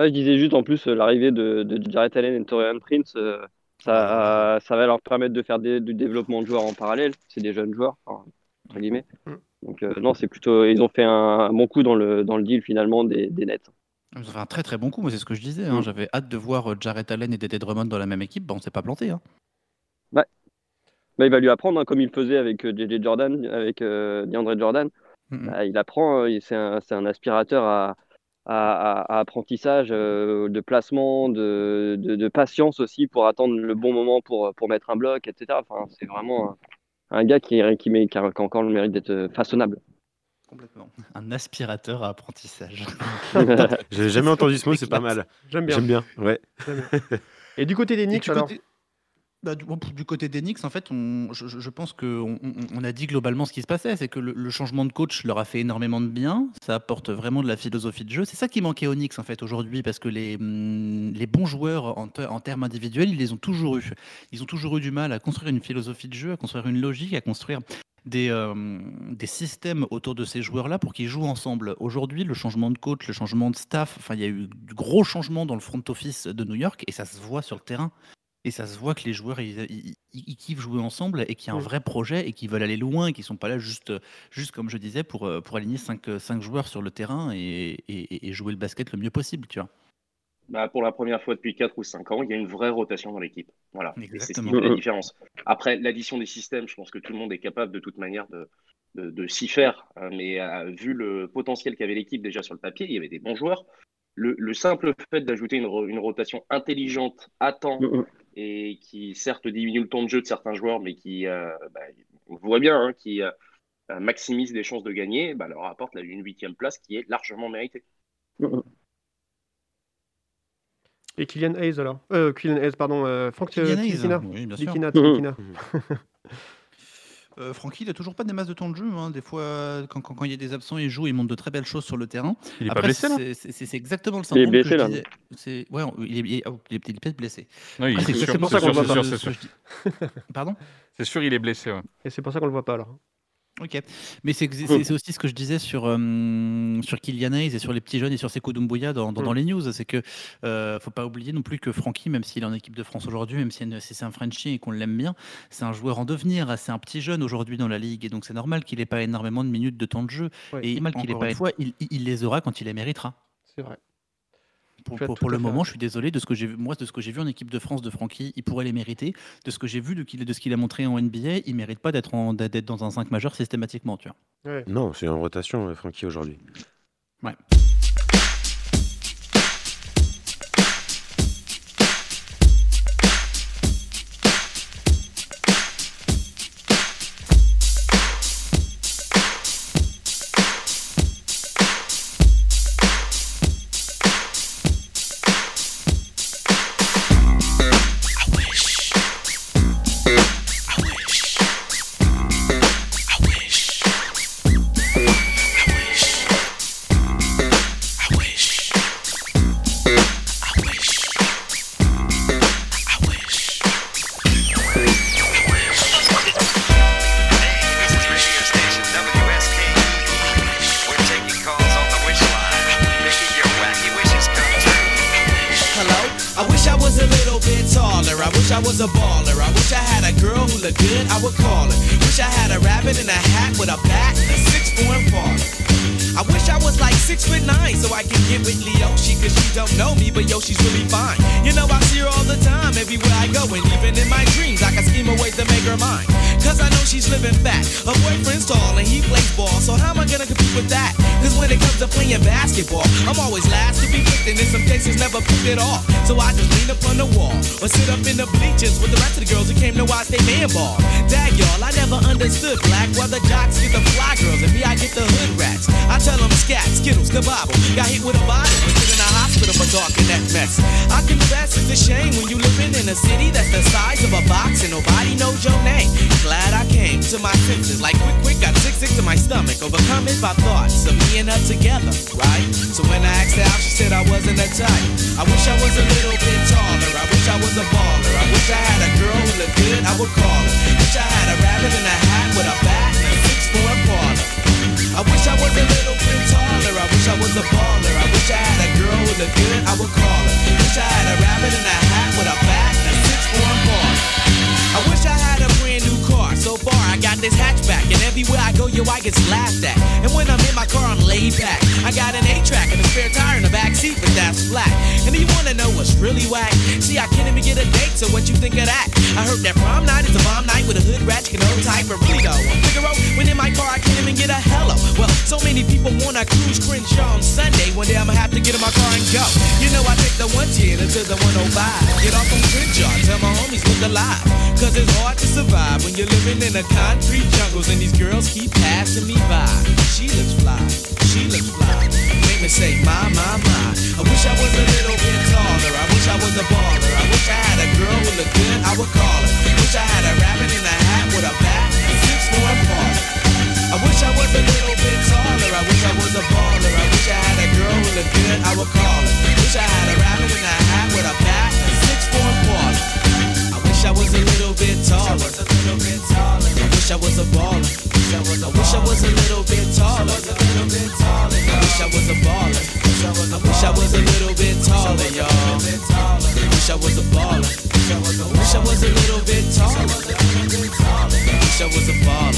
Ah, je disais juste en plus euh, l'arrivée de, de Jarrett Allen et Torian Prince, euh, ça, ça va leur permettre de faire des- du développement de joueurs en parallèle. C'est des jeunes joueurs, enfin, entre guillemets. Donc euh, non, c'est plutôt ils ont fait un, un bon coup dans le dans le deal finalement des, des Nets. Ils ont fait un très très bon coup, moi c'est ce que je disais. hein. J'avais hâte de voir Jarrett Allen et Dédé Drummond dans la même équipe. Bah, on s'est pas planté. Hein. Ouais. Bah, il va lui apprendre hein, comme il faisait avec JJ Jordan, avec DeAndre Jordan. Bah, il apprend, il- c'est un, c'est un aspirateur à, à, à- à apprentissage, euh, de placement, de, de, de patience aussi pour attendre le bon moment pour, pour mettre un bloc, etc. Enfin, c'est vraiment un, un gars qui, qui, met- qui a, qui a encore le mérite d'être façonnable. Complètement. Un aspirateur à apprentissage. J'avais jamais entendu ce mot, c'est pas mal. J'aime bien. J'aime bien, ouais. J'aime bien. Et du côté des Knicks, du alors? côté- Bah, du, côté d'Enix, en fait, on, je, pense qu'on on, a dit globalement ce qui se passait, c'est que le, changement de coach leur a fait énormément de bien, ça apporte vraiment de la philosophie de jeu. C'est ça qui manquait à Onyx en fait aujourd'hui, parce que les, les bons joueurs en termes individuels, ils les ont toujours eu. Ils ont toujours eu du mal à construire une philosophie de jeu, à construire une logique, à construire des, euh, des systèmes autour de ces joueurs-là pour qu'ils jouent ensemble. Aujourd'hui, le changement de coach, le changement de staff, enfin, il y a eu du gros changement dans le front office de New York et ça se voit sur le terrain. Et ça se voit que les joueurs, ils, ils- ils- ils kiffent jouer ensemble et qu'il y a un Mm. vrai projet et qu'ils veulent aller loin et qu'ils sont pas là juste, juste comme je disais, pour, euh, pour aligner 5, joueurs sur le terrain et, et- et jouer le basket le mieux possible, tu vois. Bah, pour la première fois depuis 4 ou 5 ans, il y a une vraie rotation dans l'équipe. Voilà. C'est ce qui Exactement. fait la différence. Après, l'addition des systèmes, je pense que tout le monde est capable de toute manière de, de, de s'y faire. Euh, Mais euh, vu le potentiel qu'avait l'équipe déjà sur le papier, il y avait des bons joueurs. Le, le simple fait d'ajouter une, ro- une rotation intelligente à temps et qui certes diminue le temps de jeu de certains joueurs, mais qui, euh, bah, on voit bien, hein, qui euh, euh, maximise les chances de gagner, bah, leur apporte une huitième place qui est largement méritée. Et Kylian Hayes alors? Euh, Kylian Hayes, pardon. Euh, Franck Kylian Hayes, oui, bien sûr. Tilikina, Mhm. Euh, Francky, il n'a toujours pas des masses de temps de jeu. hein. Des fois, quand, quand- quand il y a des absents, il joue, il montre de très belles choses sur le terrain. Il est pas Après, blessé, là c'est- exactement le Il est syndrome blessé, que je là. Ouais, il est, il est- oh, il est- il est peut-être blessé. Non, il- Après, c'est c'est ça qu'on sûr, voit c'est pas. Pardon? C'est sûr, il est blessé. ouais. Et c'est pour ça qu'on le voit pas alors. Ok, mais c'est aussi ce que je disais sur, euh, sur Kylian Hayes et sur les petits jeunes et sur Sekou Doumbouya dans, dans, dans les news. C'est que euh, faut pas oublier non plus que Francky, même s'il est en équipe de France aujourd'hui, même si c'est un Frenchie et qu'on l'aime bien, c'est un joueur en devenir. C'est un petit jeune aujourd'hui dans la ligue et donc c'est normal qu'il ait pas énormément de minutes de temps de jeu. Ouais, et normal qu'il ait pas une fois, il- il les aura quand il les méritera. C'est vrai. Pour, le fait moment, je suis désolé de ce que j'ai vu. Moi, de ce que j'ai vu en équipe de France de Francky, il pourrait les mériter. De ce que j'ai vu de, ce qu'il a montré en NBA, il mérite pas d'être dans un 5 majeur systématiquement, tu vois. Ouais. Non, c'est en rotation, euh, Francky, aujourd'hui. Ouais. I got an A-track and a spare tire in the back seat, but that's flat. And you wanna know what's really whack? See, I can't even get a date, so what you think of that? I heard that prom night is a bomb night with a hood rat ratchet and old type, but really though, Figaro, when in my car, I can't even get a hello. Well, so many people wanna cruise Crenshaw on Sunday. One day I'ma have to get in my car and go. You know I take the 110 until the 105. Get off on Crenshaw, tell my homies look alive. Cause it's hard to survive when you're living in the concrete jungles and these girls keep passing me by. She looks fly, she looks fly. Make me say, my, my, my. I wish I was a little bit taller. I wish I was a baller. I wish I had a girl who looked good, I would call her. Wish I had a rabbit in a hat with a bat and six for a. I wish I was a little bit taller. I wish I was a baller. I wish I had a girl who looked good, I would call her. Wish I had a rabbit in a hat with a bat and six a parlor. I wish I was a little bit taller. I wish I was a baller. I wish I was a little bit taller. I wish I was a baller. I wish I was a little bit taller, y'all. Wish I was a baller. Wish I was a little bit taller. Wish I was a baller.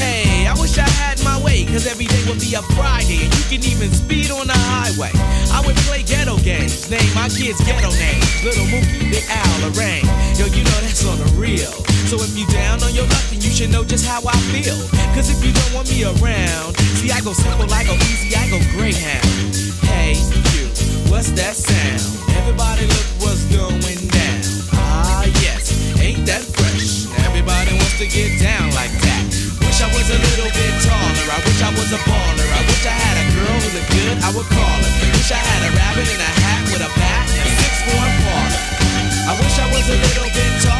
Hey, I wish I had my way, cause every day would be a Friday, and you can even speed on the highway. I would play ghetto games, name my kids ghetto names. Little Mookie, Big Al, Lorraine. Yo, you know that's on the real. So if you down on your luck, then you should know just how I feel. Cause if you don't want me around, see, I go simple, I go easy, I go Greyhound. Hey, you, what's that sound? Everybody look what's going down. Ah, yes, ain't that fresh? Everybody wants to get down like that. Wish I was a little bit taller. I wish I was a baller. I wish I had a girl who looked good, I would call her. Wish I had a rabbit in a hat with a bat and six for a parlor. I wish I was a little bit taller.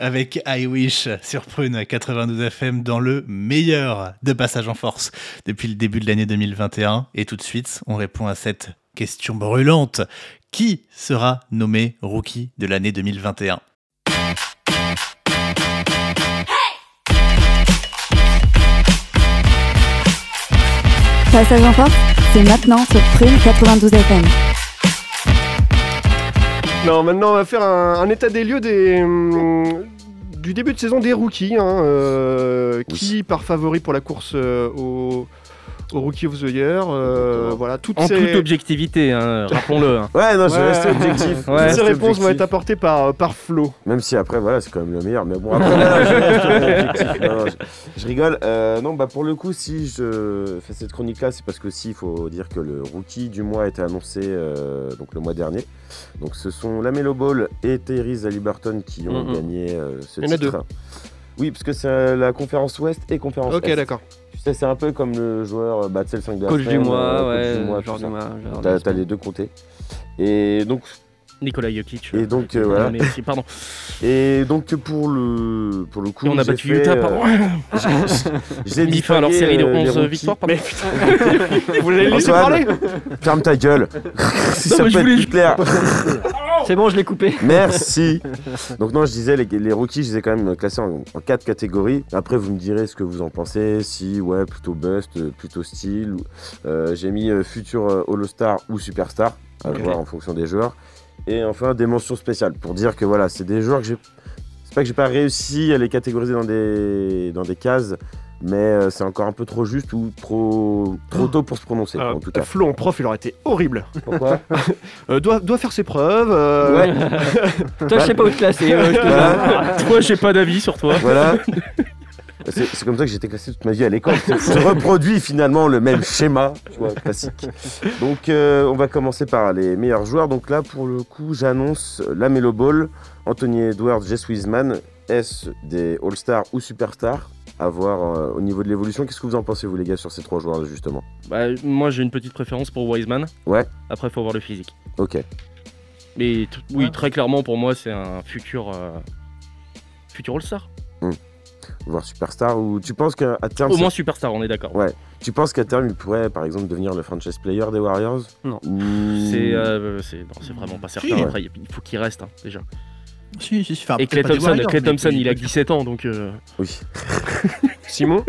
Avec I Wish sur Prune 92 FM dans le meilleur de Passage en Force depuis le début de l'année 2021. Et tout de suite, on répond à cette question brûlante. Qui sera nommé Rookie de l'année 2021 Passage en force, c'est maintenant sur Prune 92 FM. Non, maintenant on va faire un, un état des lieux des, hum, du début de saison des rookies. hein, euh, qui part favori pour la course euh, au, au Rookie of the Year euh, Voilà, toutes En ces... toute objectivité, hein, rappelons-le. hein. Ouais, non, je Ouais. rester objectif. Toutes ces réponses vont être apportées par, par Flo. Même si après, voilà, c'est quand même le meilleur. Mais bon, après, là, je reste objectif. Non, non, je, je rigole. Euh, non, bah pour le coup, si je fais cette chronique-là, c'est parce que aussi, il faut dire que le rookie du mois a été annoncé euh, donc le mois dernier. Donc, ce sont Lamelo Ball et Tyrese Haliburton qui ont gagné euh, ce Il y en a titre. Oui, parce que c'est la conférence Ouest et conférence Ok, d'accord. C'est un peu comme le joueur, euh, bah, tu sais, le 5 de la Coach semaine, du mois, euh, coach ouais, joueur tout du mois, de T'as les deux côtés. Et donc, Nicolas Jokic. et donc euh, voilà. Mais aussi, pardon. Et donc pour le pour le coup, Et on a battu fait, Utah, euh, pardon. j'ai- J'ai Mis fin à leur série de distingué, euh, les 11 rookies. victoires, pardon. Vous allez laisser parler Ferme ta gueule. si ça mais je peut être plus clair. C'est bon, je l'ai coupé. Merci. Donc non, je disais les, les rookies, je les ai quand même classés en, en quatre catégories. Après, vous me direz ce que vous en pensez. Si ouais, plutôt bust, euh, plutôt style. euh, j'ai mis euh, futur euh, All-Star ou Superstar, à voir en fonction des joueurs. Et enfin des mentions spéciales pour dire que voilà, c'est des joueurs que j'ai. C'est pas que j'ai pas réussi à les catégoriser dans des dans des cases, mais euh, c'est encore un peu trop juste ou trop trop tôt pour se prononcer. Ah, en tout cas. Flo en prof, il aurait été horrible. Pourquoi Euh, doit, doit faire ses preuves. euh, Ouais. Toi, je sais pas où te classer. euh, je te Voilà. Toi, j'ai pas d'avis sur toi. Voilà. C'est comme ça que j'étais classé toute ma vie à l'école. Je reproduis finalement le même schéma, tu vois, classique. Donc, euh, on va commencer par les meilleurs joueurs. Donc là, pour le coup, j'annonce la Melo Ball, Anthony Edwards, Jess Wiseman. Est-ce des All-Stars ou Superstars à voir euh, au niveau de l'évolution? Qu'est-ce que vous en pensez, vous, les gars, sur ces trois joueurs, justement? Bah, moi, j'ai une petite préférence pour Wiseman. Ouais. Après, il faut voir le physique. Ok. Mais oui, très clairement, pour moi, c'est un futur, euh, futur All-Star. Hmm. Voir Superstar ou tu penses qu'à terme. Au moins Superstar, on est d'accord. Ouais. Tu penses qu'à terme, il pourrait, par exemple, devenir le franchise player des Warriors? Non. C'est euh, c'est- non, c'est vraiment pas certain. Si. Après, il faut qu'il reste, hein, déjà. Si, si, si, enfin, Et Clay Thompson, Warriors, mais Thompson, il a peut- 17 ans, donc. euh, Oui. Simon?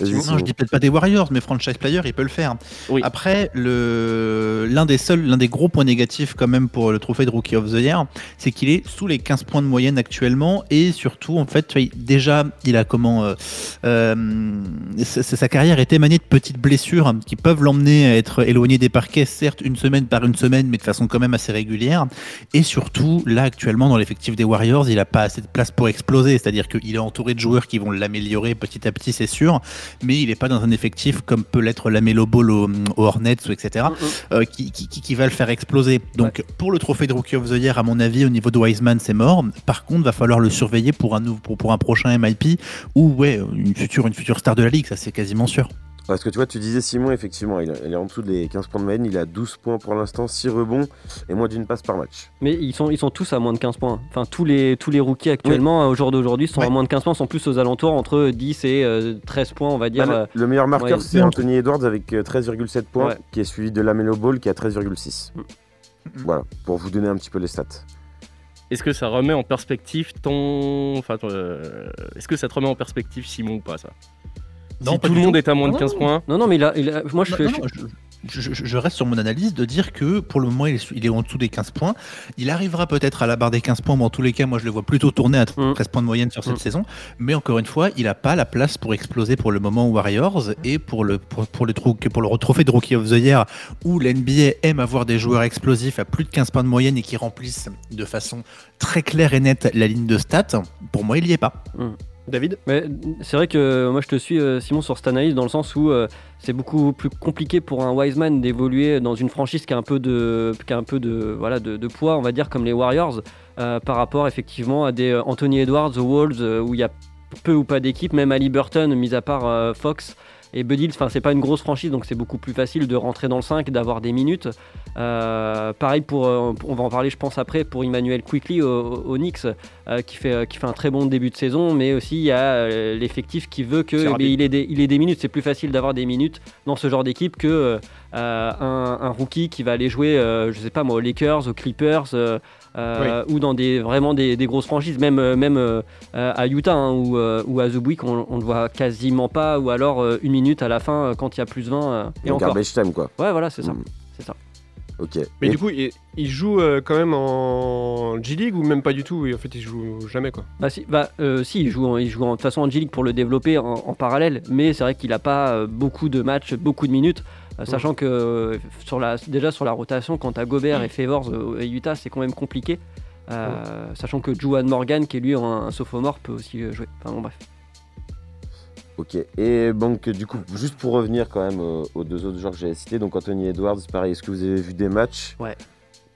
Non, je dis peut-être pas des Warriors, mais franchise player, il peut le faire. Après, le l'un des seuls, l'un des gros points négatifs quand même pour le trophée de Rookie of the Year, c'est qu'il est sous les 15 points de moyenne actuellement et surtout, en fait, tu vois, déjà, il a comment, euh, euh, sa, sa carrière est émanée de petites blessures qui peuvent l'emmener à être éloigné des parquets, certes une semaine par une semaine, mais de façon quand même assez régulière. Et surtout, là actuellement, dans l'effectif des Warriors, il a pas assez de place pour exploser, c'est-à-dire qu'il est entouré de joueurs qui vont l'améliorer petit à petit, c'est sûr, mais il n'est pas dans un effectif comme peut l'être la Melo Ball au, au Hornets ou etc. euh, qui, qui, qui- qui va le faire exploser. Donc pour le trophée de Rookie of the Year, à mon avis, au niveau de Wiseman, c'est mort. Par contre, va falloir le surveiller pour un, nou- pour, pour un prochain MIP ou ouais, une future, une future star de la ligue, ça c'est quasiment sûr. Parce que tu vois, tu disais Simon, effectivement, il, est en dessous des 15 points de moyenne, il a 12 points pour l'instant, 6 rebonds et moins d'une passe par match. Mais ils sont, ils sont tous à moins de 15 points. Enfin, tous les, tous les rookies actuellement, au jour d'aujourd'hui, sont à moins de 15 points, sont plus aux alentours entre 10 et euh, 13 points, on va dire. Bah, euh, le, le meilleur marqueur, ouais. c'est Anthony Edwards avec euh, 13,7 points, Ouais. qui est suivi de Lamelo Ball qui a 13,6. Voilà, pour vous donner un petit peu les stats. Est-ce que ça remet en perspective ton. Enfin, euh, est-ce que ça te remet en perspective Simon ou pas ça? Non, Si tout le monde tout. est à moins de Non, 15 non. points. Non, non, mais moi je Non, fais. non, non, je, je- je- je reste sur mon analyse de dire que pour le moment il est, sous- il est en dessous des 15 points. Il arrivera peut-être à la barre des 15 points, mais en tous les cas, moi je le vois plutôt tourner à 13 points de moyenne sur cette Mm. saison. Mais encore une fois, il n'a pas la place pour exploser pour le moment aux Warriors et pour le, pour, pour le, pour le trophée de Rookie of the Year où l'NBA aime avoir des joueurs explosifs à plus de 15 points de moyenne et qui remplissent de façon très claire et nette la ligne de stats. Pour moi, il n'y est pas. David? C'est vrai que moi je te suis euh, Simon sur cette analyse dans le sens où euh, c'est beaucoup plus compliqué pour un Wiseman d'évoluer dans une franchise qui a un peu de, voilà, de, poids, on va dire, comme les Warriors, euh, par rapport effectivement à des Anthony Edwards, The Wolves, où il y a peu ou pas d'équipe, même Ali Burton, mis à part Fox. Et Buddy, enfin c'est pas une grosse franchise, donc c'est beaucoup plus facile de rentrer dans le 5, d'avoir des minutes. Euh, pareil pour, euh, on va en parler je pense après, pour Emmanuel Quickly au, au Knicks, euh, qui, fait, qui fait un très bon début de saison, mais aussi il y a l'effectif qui veut C'est eh ait des, il ait des minutes. C'est plus facile d'avoir des minutes dans ce genre d'équipe que euh, un, un rookie qui va aller jouer, je sais pas moi, aux Lakers, aux Clippers. Euh, ou dans des vraiment des, des grosses franchises, même, euh, même euh, à Utah hein, ou, euh, ou à The Week, on, on le voit quasiment pas, ou alors euh, une minute à la fin quand il y a plus 20 euh, et Le encore. garbage time, quoi. Ouais, voilà, c'est ça. Mm. C'est ça. Ok. Mais Et- du coup, il, il joue euh, quand même en G League ou même pas du tout? Et en fait, il joue jamais quoi. Bah si, bah, euh, si il joue, en, il joue en, de toute façon en G-League pour le développer en, en parallèle, mais c'est vrai qu'il n'a pas euh, beaucoup de matchs, beaucoup de minutes, euh, sachant que euh, sur la, déjà sur la rotation, quand tu as Gobert et Favors euh, et Utah, c'est quand même compliqué. Euh, Sachant que Juan Morgan, qui est lui un, un sophomore, peut aussi jouer. Enfin bon, bref. Ok, et donc du coup, juste pour revenir quand même aux deux autres joueurs que j'avais cités, donc Anthony Edwards, pareil, est-ce que vous avez vu des matchs? Ouais.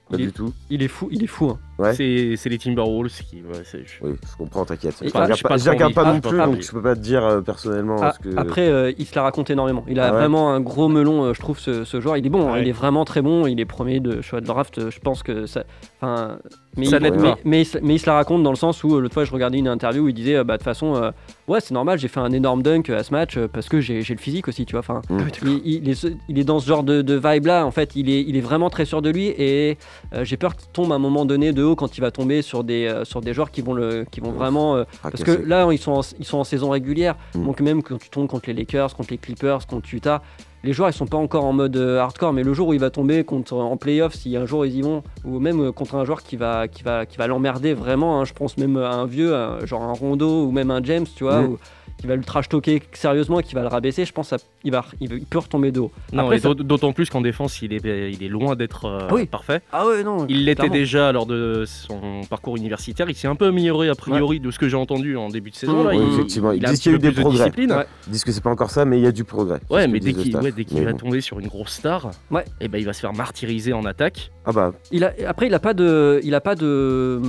Pas il du est, tout Il est fou, il est fou. hein. Ouais. C'est les Timberwolves qui. ouais, je- Oui, je comprends, t'inquiète. Je ah, regarde j'ai pas, pas je trop regarde envie. pas Ah, non pas plus, donc je peux pas te dire euh, personnellement. Ah, que... Après, euh, il se la raconte énormément. Il a Ah ouais vraiment un gros melon, euh, je trouve, ce, ce joueur. Il est bon, hein, il est vraiment très bon. Il est premier de choix de draft. Je pense que ça. Enfin, mais, Ça il, mais, mais se- mais il se la raconte dans le sens où euh, l'autre fois, je regardais une interview où il disait euh, bah, de toute façon, euh, ouais, c'est normal, j'ai fait un énorme dunk à ce match euh, parce que j'ai le physique aussi, tu vois. Enfin, Mm. il, il est, il est dans ce genre de, de vibe là. En fait, il est, il est vraiment très sûr de lui et euh, j'ai peur qu'il tombe à un moment donné de haut quand il va tomber sur des, euh, sur des joueurs qui vont, le, qui vont vraiment. euh, parce que là, ils sont en, ils sont en saison régulière. Mm. Donc, même quand tu tombes contre les Lakers, contre les Clippers, contre Utah, les joueurs ils sont pas encore en mode euh, hardcore. Mais le jour où il va tomber contre, en playoff, si un jour ils y vont, ou même contre un joueur qui va, qui va, qui va l'emmerder vraiment, hein, je pense même à un vieux, genre un Rondo ou même un James, tu vois, Mm. Qui va le trash talker sérieusement et qui va le rabaisser, je pense qu'il va, il, va- il peut retomber de haut. Non, Après, et ça- d'aut- d'autant plus qu'en défense, il est, il est loin d'être euh, Ah oui. parfait. Ah ouais, non. Il l'était déjà lors de son parcours universitaire. Il s'est un peu amélioré a priori de ce que j'ai entendu en début de saison. là. Oui, il, effectivement, ils il a un disent qu'il y a eu peu des plus de progrès. discipline. Ils disent que c'est pas encore ça, mais il y a du progrès. Ouais, mais dès qu'il va bon. tomber sur une grosse star, Ouais. et ben il va se faire martyriser en attaque. Ah bah, Il a, après, il a pas de, il a pas de,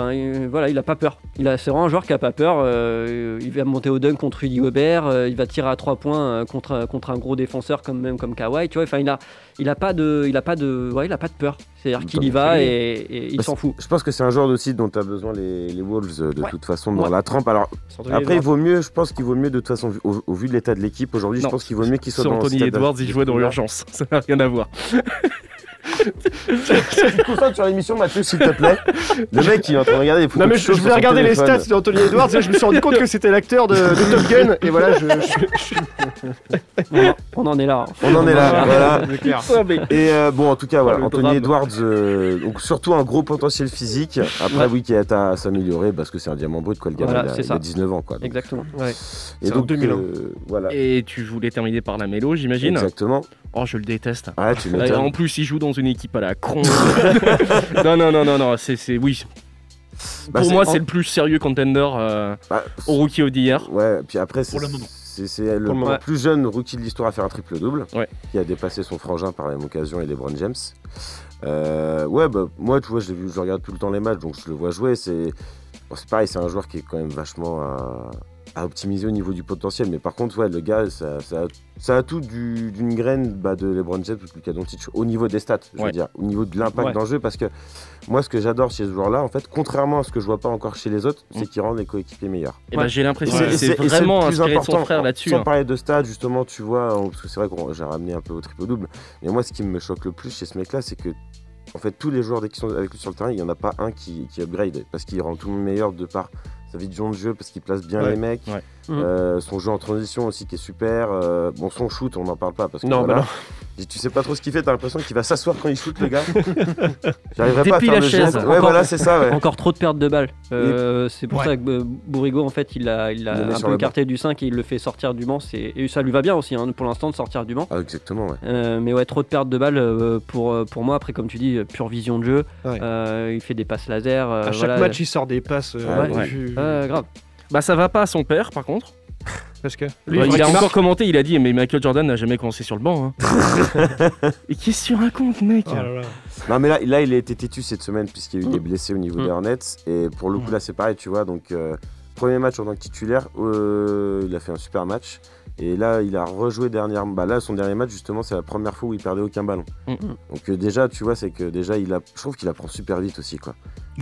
enfin euh, voilà, il a pas peur. Il a, c'est vraiment un joueur qui a pas peur. euh, il va monter au dunk contre Rudy Gobert. euh, il va tirer à trois points euh, contre contre un gros défenseur comme même comme Kawhi. Tu vois, enfin il a, il a pas de, il a pas de, ouais, il a pas de peur. C'est-à-dire qu'il y va et, et il Bah, s'en fout. Je pense que c'est un joueur aussi dont tu as besoin les, les Wolves de Ouais. toute façon dans Ouais. la trempe. Alors après, il vaut mieux, je pense qu'il vaut mieux de toute façon au, au vu de l'état de l'équipe aujourd'hui, je pense qu'il vaut mieux qu'il soit Sur dans Anthony Edwards, il jouait dans l'urgence. Ça n'a rien à voir. Tu concentres sur l'émission, Mathieu, s'il te plaît. Le mec, il est en train de regarder les photos Non mais de je, je voulais regarder les stats d'Anthony Edwards et je me suis rendu compte que c'était l'acteur de, de Top Gun et voilà je, je- On en- on en est là. hein. On en est là, voilà. Et euh, bon, en tout cas, voilà, Anthony. Edwards, euh, donc surtout un gros potentiel physique. Après, Ouais. oui, qui est à s'améliorer parce que c'est un diamant brut, quoi. Le gamin, Voilà, il, a, c'est il ça. a 19 ans, quoi. Donc, Exactement. Ouais. Et donc, 2001. euh, voilà. Et tu voulais terminer par la mélo, j'imagine Exactement. Oh, je le déteste. Tu en plus, il joue dans une équipe à la con. non, non, non, non, non, c'est, c'est oui. Bah, Pour c'est- moi, en- c'est le plus sérieux contender euh, Bah, au rookie of the year. Ouais, puis après, c'est Pour le moment. c'est- c'est le Pour le moment. plus jeune rookie de l'histoire à faire un triple-double, Ouais. qui a dépassé son frangin par la même occasion et LeBron James. Euh, ouais, bah, moi, tu vois, je, l'ai vu, je regarde tout le temps les matchs, donc je le vois jouer. C'est bon, c'est pareil, c'est un joueur qui est quand même vachement à, à optimiser au niveau du potentiel. Mais par contre, ouais, le gars, ça, ça, a, ça a tout du- d'une graine bah, de LeBron James ou de Luka Doncic au niveau des stats, je veux dire, au niveau de l'impact Ouais. dans le jeu, parce que moi, ce que j'adore chez ce joueur-là, en fait, contrairement à ce que je vois pas encore chez les autres, c'est qu'il rend les coéquipiers meilleurs. Et bah, j'ai l'impression que c'est- vraiment plus inspiré de son important. frère là-dessus. Sans hein. parler de stats, justement, tu vois, parce que c'est vrai que j'ai ramené un peu au triple-double, mais moi, ce qui me choque le plus chez ce mec-là, c'est que, en fait, tous les joueurs dès qu'ils sont avec lui sur le terrain, il n'y en a pas un qui, qui upgrade, parce qu'il rend tout le monde meilleur de par sa vision de jeu, parce qu'il place bien Ouais, les mecs, ouais. Euh, son jeu en transition aussi qui est super, euh, bon, son shoot, on n'en parle pas, parce que Non, voilà, bah Et tu sais pas trop ce qu'il fait, t'as l'impression qu'il va s'asseoir quand il shoot, le gars. J'arriverai pas à faire la le chaise. Ouais, Encore- voilà, c'est ça, ouais. Encore trop de pertes de balles. Euh, c'est pour Ouais. ça que Bourigo, en fait, il a, il a Il un peu écarté du 5 et il le fait sortir du banc. c'est- Et ça lui va bien aussi, hein, pour l'instant, de sortir du banc. Ah, exactement, ouais. Euh, mais ouais, trop de pertes de balles pour, pour moi. Après, comme tu dis, pure vision de jeu. Euh, il fait des passes laser. euh, à chaque voilà. match il sort des passes. euh, grave. Bah, ça va pas à son père, par contre. Parce que Bah, il a encore marque. commenté, il a dit Mais Michael Jordan n'a jamais commencé sur le banc. Hein. Et qu'est-ce que tu racontes, mec Oh là là. Non mais là, là il a été têtu cette semaine puisqu'il y a eu des blessés au niveau Mm. des Hornets et pour le coup là c'est pareil tu vois donc euh, premier match en tant que titulaire euh, il a fait un super match et là il a rejoué dernière bah là son dernier match justement c'est la première fois où il perdait aucun ballon Mm. donc euh, déjà tu vois c'est que déjà il a je trouve qu'il apprend super vite aussi quoi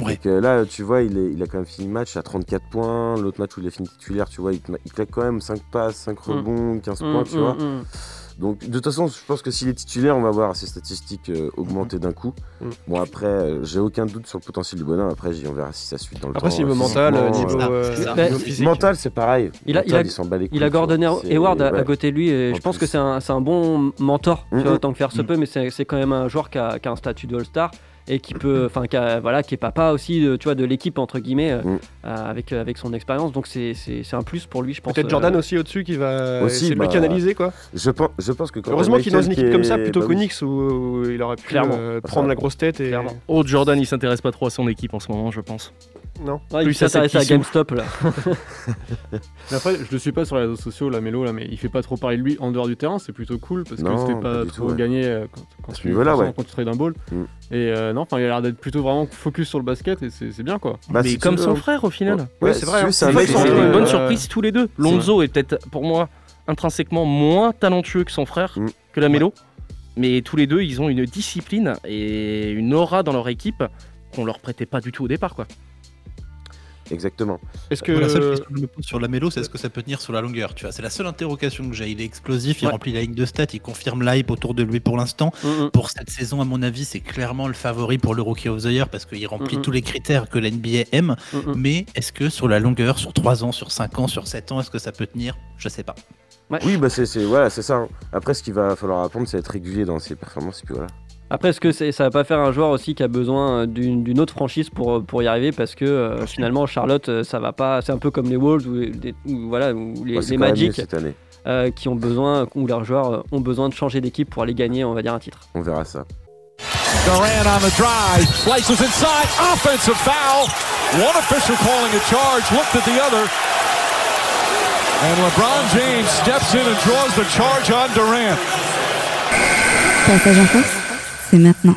Ouais. donc euh, là tu vois il, est, il a quand même fini le match à 34 points l'autre match où il a fini titulaire tu vois il, il claque quand même 5 passes 5 Mm. rebonds 15 Mm, points tu mm, vois donc de toute façon, je pense que s'il est titulaire, on va voir ses statistiques euh, augmenter d'un coup. Bon après, euh, j'ai aucun doute sur le potentiel du bonhomme. Après, on verra si ça suit dans le Après, temps. niveau euh, mental, niveau, euh, euh, C'est ça. niveau physique. Mental, c'est pareil. Il a, il Mental, a, s'en bat les il couilles, a. Gordon Hayward à, côté de lui et En je pense que c'est un, bon mentor, tu Mhm. vois, tant que faire se peut, mais c'est c'est quand même un joueur qui a, qui a un statut de All-Star et qui peut, enfin, qui, a- voilà, qui est papa aussi, de, tu vois, de l'équipe entre guillemets, euh, Mhm. euh, avec, euh, avec son expérience. Donc c'est un plus pour lui, je pense. Peut-être euh, Jordan aussi au-dessus qui va Aussi, bah, le canaliser quoi. Je pense, je pense que quand Heureusement qu'il est dans une équipe qui comme ça plutôt bah qu'Onyx où, où il aurait pu Clairement. euh, prendre la grosse tête et Oh, Jordan, il s'intéresse pas trop à son équipe en ce moment, je pense. Non. Ouais, il Plus s'intéresse à. GameStop là. Mais après, je le suis pas sur les réseaux sociaux, la Mélo, là, mais il fait pas trop parler de lui en dehors du terrain, c'est plutôt cool parce Non, que c'était pas pas, trop tout, ouais. gagné euh, quand, tu forcément, ouais. quand tu trades un ball. Mm. Et euh, non, enfin, il a l'air d'être plutôt vraiment focus sur le basket et c'est bien quoi. Bah, mais comme son hein. frère au final. Ouais, Ouais, c'est vrai, hein. c'est une bonne surprise tous les deux. Lonzo est peut-être pour moi intrinsèquement moins talentueux que son frère, Mm. que la Mélo. Mais tous les deux, ils ont une discipline et une aura dans leur équipe qu'on leur prêtait pas du tout au départ. quoi. Exactement. Est-ce que la seule question que je me pose sur la mélo, c'est est-ce que ça peut tenir sur la longueur Tu vois, c'est la seule interrogation que j'ai. Il est explosif, il Ouais. remplit la ligne de stats, il confirme l'hype autour de lui pour l'instant. Mhm. Pour cette saison, à mon avis, c'est clairement le favori pour le Rookie of the Year parce qu'il remplit Mhm. tous les critères que la NBA aime. Mais est-ce que sur la longueur, sur 3 ans, sur 5 ans, sur 7 ans, est-ce que ça peut tenir? Je sais pas. Ouais. Oui, bah c'est c'est- voilà, c'est ça. hein. Après, ce qu'il va falloir apprendre, c'est être régulier dans ses performances. Et puis voilà. Après, est-ce que c'est- ça va pas faire un joueur aussi qui a besoin euh, d'une autre franchise pour, euh, pour y arriver Parce que euh, finalement, Charlotte, euh, ça va pas. C'est un peu comme les Wolves ou, ou voilà, ou les, Ouais, les Magic cette année. euh, qui ont besoin, où leurs joueurs ont besoin de changer d'équipe pour aller gagner, on va dire, un titre. On verra ça. Durant on the drive, slices inside, offensive foul. One official calling a charge, looked at the other. And LeBron James steps in and draws the charge on Durant. Passage en c'est maintenant.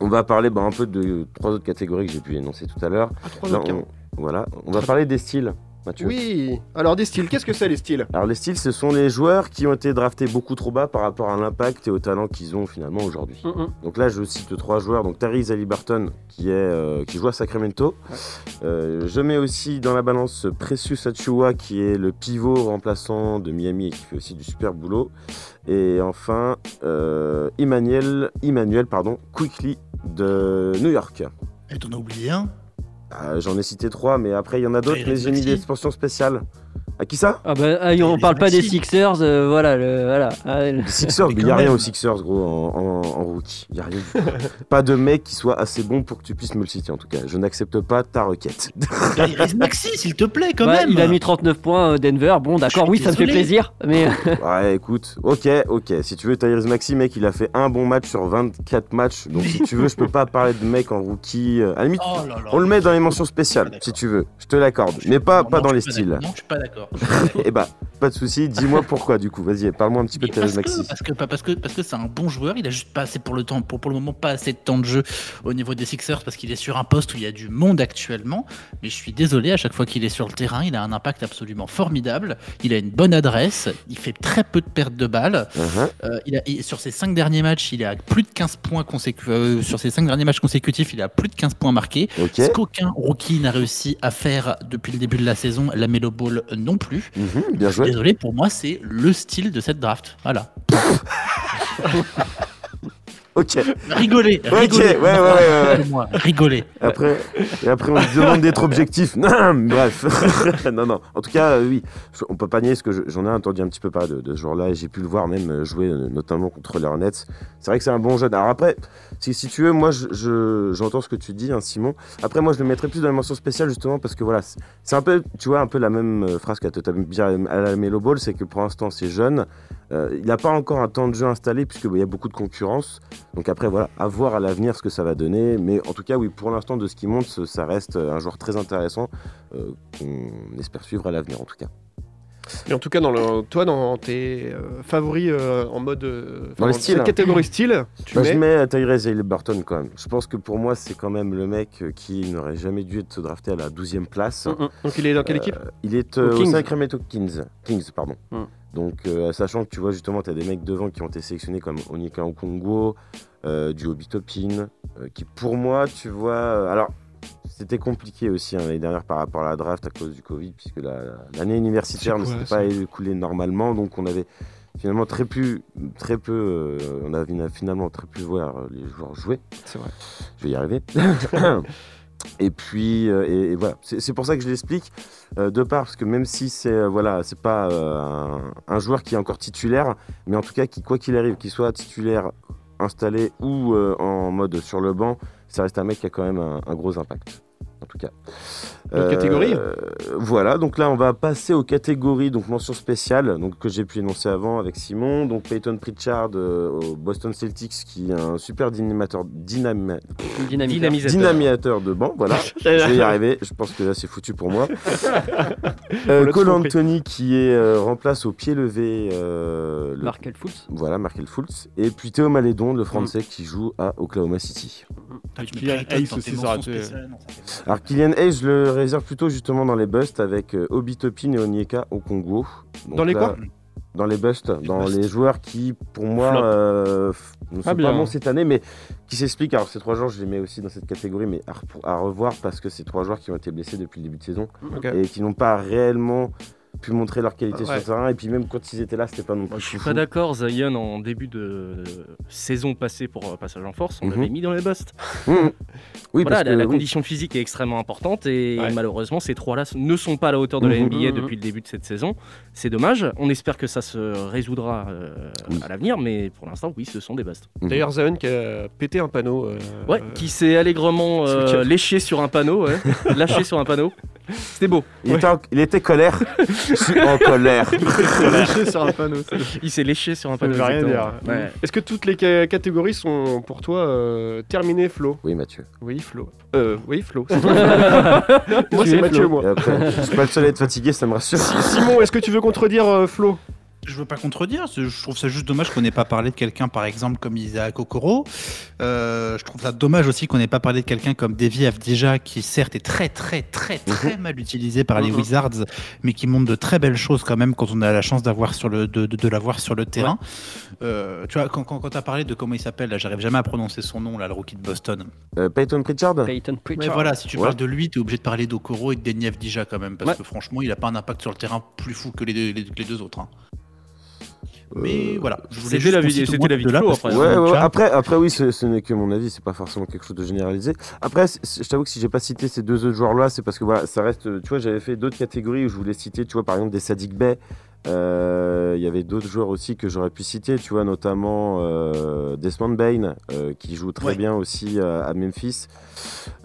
On va parler bah, un peu de trois autres catégories que j'ai pu énoncer tout à l'heure. trois Là, autres, on, voilà, on va parler des styles. Mathieu. Oui, alors des styles, qu'est-ce que c'est les styles? Alors les styles, ce sont les joueurs qui ont été draftés beaucoup trop bas par rapport à l'impact et au talent qu'ils ont finalement aujourd'hui. Donc là, je cite trois joueurs. Donc Tyrese Haliburton, qui, est, euh, qui joue à Sacramento. Euh, je mets aussi dans la balance Precious Achua, qui est le pivot remplaçant de Miami et qui fait aussi du super boulot. Et enfin, euh, Emmanuel, Emmanuel pardon, Quickly de New York. Et t'en as oublié un? J'en ai cité trois, mais après il y en a d'autres, mais j'ai mis des expansions spéciales. À qui ça? Ah bah, ah, on parle pas des Sixers, euh, voilà. Le, voilà. Ah, le- Les Sixers, il n'y a rien aux Sixers, gros, en, en- en rookie. Il n'y a rien du tout. pas de mec qui soit assez bon pour que tu puisses me le citer, en tout cas. Je n'accepte pas ta requête. Tyrese Maxi, s'il te plaît, quand Ouais, même il a mis 39 points euh, Denver. Bon, d'accord, oui, ça me fait plaisir, mais ouais, écoute, ok, ok. Si tu veux, Tyrese Maxi, mec, il a fait un bon match sur 24 matchs. Donc, si tu veux, je peux pas parler de mec en rookie. euh, À la limite, Oh là là. on le met dans les mentions spéciales, si tu veux. Je te l'accorde. Mais pas, pas dans les styles. Non, je suis pas d'accord. Eh bah, pas de souci. Dis-moi pourquoi, du coup. Vas-y, parle-moi un petit peu de Tyrese Maxi. parce que pas parce que parce que c'est un bon joueur, il a juste pas assez pour le temps pour pour le moment pas assez de temps de jeu au niveau des Sixers parce qu'il est sur un poste où il y a du monde actuellement. Mais je suis désolé, à chaque fois qu'il est sur le terrain, il a un impact absolument formidable. Il a une bonne adresse, il fait très peu de pertes de balles. Uh-huh. Euh, il a, il- sur ses 5 derniers matchs, il est à plus de 15 points consécutifs. sur ses 5 derniers matchs consécutifs, il a plus de 15 points marqués. Ok. Ce qu'aucun rookie n'a réussi à faire depuis le début de la saison, la Melo Ball non plus. Mhm, bien joué. Désolé, pour moi, c'est le style de cette draft. Voilà. Ok. Rigolez, Ok, rigolez. ouais, ouais, ouais, rigolez. Après, et après, on te demande d'être objectif. Bref. non, non. En tout cas, euh, oui, Je- on peut pas nier ce que je- j'en ai entendu un petit peu parler de, de ce joueur-là j'ai pu le voir même euh, jouer, euh, notamment contre les Hornets. C'est vrai que c'est un bon jeune. Alors après, si, si tu veux, moi, je- je- j'entends ce que tu dis, hein, Simon. Après, moi, je le mettrais plus dans la mention spéciale justement parce que voilà, c'est un peu, tu vois, un peu la même phrase qu'à bien à la Melo Ball, c'est que pour l'instant, c'est jeune. Euh, il n'a pas encore un temps de jeu installé puisqu'il y a beaucoup de concurrence. Donc après, voilà, à voir à l'avenir ce que ça va donner. Mais en tout cas, oui, pour l'instant, de ce qui monte, ça reste euh, un joueur très intéressant euh, qu'on espère suivre à l'avenir en tout cas. Et en tout cas, dans le, toi, dans tes euh, favoris euh, en mode. euh, Dans les styles. catégorie style, tu Bah, mets. Je mets Tyrese quand même. Je pense que pour moi, c'est quand même le mec qui n'aurait jamais dû être drafté à la 12e place. Mm, mm. Donc il est dans quelle équipe? Il est au Kings. Sacramento Kings. Kings pardon. Mm. Donc, euh, sachant que tu vois justement, tu as des mecs devant qui ont été sélectionnés comme Onika Okongo, euh, du euh, qui pour moi, tu vois. euh, alors, c'était compliqué aussi hein, l'année dernière par rapport à la draft à cause du Covid, puisque la- l'année universitaire ne s'était pas écoulée normalement, donc on avait finalement très peu, très peu, on avait finalement très peu voir les joueurs jouer. C'est vrai. Je vais y arriver. Et puis, euh, et, voilà, c'est pour ça que je l'explique, euh, de part, parce que même si c'est euh, voilà, c'est pas un, joueur qui est encore titulaire, mais en tout cas, qui, quoi qu'il arrive, qu'il soit titulaire installé ou en mode sur le banc, ça reste un mec qui a quand même un gros impact, en tout cas. Une catégorie Voilà, donc là, on va passer aux catégories, donc mention spéciale, donc que j'ai pu énoncer avant avec Simon, donc Peyton Pritchard euh, au Boston Celtics, qui est un super dynamateur, dynam- dynamisateur de banc, voilà. je vais y arriver, je pense que là c'est foutu pour moi. Euh, Cole. Anthony qui est euh, remplace au pied levé euh, le- Markel Fultz. Voilà, Markel Fultz. Et puis Théo Malédon, le français qui joue à Oklahoma City. Kylian Hayes aussi, ça aurait été- Alors Kylian Hayes, je le réserve plutôt justement dans les busts avec euh, Obi Toppin et Onyeka au Congo. Donc Dans les quoi? Dans les busts, dans les joueurs qui, pour moi, euh, ne sont Ah, bien. pas bons cette année, mais qui s'expliquent. Alors ces trois joueurs, je les mets aussi dans cette catégorie, mais à, revoir parce que c'est trois joueurs qui ont été blessés depuis le début de saison et qui n'ont pas réellement pu montrer leur qualité Ouais. sur le terrain. Et puis même quand ils étaient là, c'était pas non plus. Je suis fou. pas d'accord, Zion en début de saison passée pour euh, Passage en Force, on Mhm. l'avait mis dans les busts. Mhm. Oui, voilà, parce la, que- la oui. condition physique est extrêmement importante et Ouais. malheureusement ces trois-là ne sont pas à la hauteur de la Mhm. NBA Mhm. depuis le début de cette saison. C'est dommage. On espère que ça se résoudra euh, à l'avenir, mais pour l'instant, oui, ce sont des busts. D'ailleurs, Zion qui a pété un panneau. euh, Ouais, qui s'est allègrement euh, léché sur un panneau, ouais. lâché sur un panneau. C'était beau. Il, était en, il était colère. Je suis en colère. Léché sur un panneau. Il s'est léché sur un Ça panneau. ne veut rien dire. Ouais. Est-ce que toutes les ca- catégories sont pour toi euh, terminées, Flo? Oui, Mathieu. Oui, Flo. Euh, oui, Flo. Moi, c'est es Mathieu, Flo. moi. Et après, je suis pas le seul à être fatigué, ça me rassure. Simon, est-ce que tu veux contredire euh, Flo? Je veux pas contredire, je trouve ça juste dommage qu'on n'ait pas parlé de quelqu'un par exemple comme Isaac Okoro. Euh, je trouve ça dommage aussi qu'on n'ait pas parlé de quelqu'un comme Davy Avdija qui certes est très très très très mal utilisé par les Mhm. Wizards mais qui montre de très belles choses quand même quand on a la chance d'avoir sur le, de, de, de l'avoir sur le terrain. Euh, tu vois, quand, quand, quand tu as parlé de comment il s'appelle, là, j'arrive jamais à prononcer son nom, là, le rookie de Boston. Euh, Peyton Pritchard? Peyton Mais voilà, si tu Ouais. parles de lui, tu es obligé de parler d'Okoro et de Denny Avdija quand même, parce Ouais. que franchement, il a pas un impact sur le terrain plus fou que les deux, les, les deux autres. hein. Mais voilà, je voulais C'était juste la c'était la là, que après. Ouais, ouais, après, après, oui, ce, ce n'est que mon avis, c'est pas forcément quelque chose de généralisé. Après, je t'avoue que si j'ai pas cité ces deux autres joueurs-là, c'est parce que voilà, ça reste. Tu vois, j'avais fait d'autres catégories où je voulais citer, tu vois, par exemple, des Sadik Bey. Euh, Il y avait d'autres joueurs aussi que j'aurais pu citer, tu vois, notamment euh, Desmond Bain, euh, qui joue très Ouais. bien aussi à, à Memphis.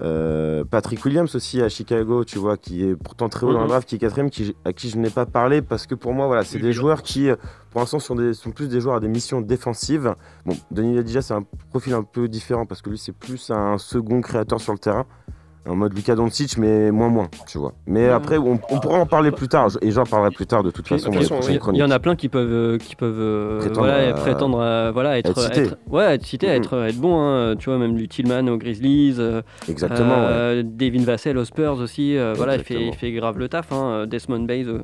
Euh, Patrick Williams aussi à Chicago, tu vois, qui est pourtant très haut dans le Mhm. draft, qui est quatrième, qui, à qui je n'ai pas parlé parce que pour moi, voilà, c'est des joueurs qui, euh, pour l'instant, sont, des- sont plus des joueurs à des missions défensives. Bon, Denis Ladija, c'est un profil un peu différent parce que lui, c'est plus un second créateur sur le terrain. En mode Luka Doncic, mais moins moins, tu vois. Mais après, on, on pourra en parler plus tard, et j'en parlerai plus tard de toute façon il y- en a plein qui peuvent, euh, qui peuvent euh, Prétendre voilà, à- prétendre à, voilà, être, être cité. être- ouais, être cité, Mhm. être, être bon. hein. Tu vois, même du Tillman aux Grizzlies. euh, Exactement, euh, Devin Vassell aux Spurs aussi. euh, voilà, il fait, il fait grave le taf. hein. Desmond Bays euh,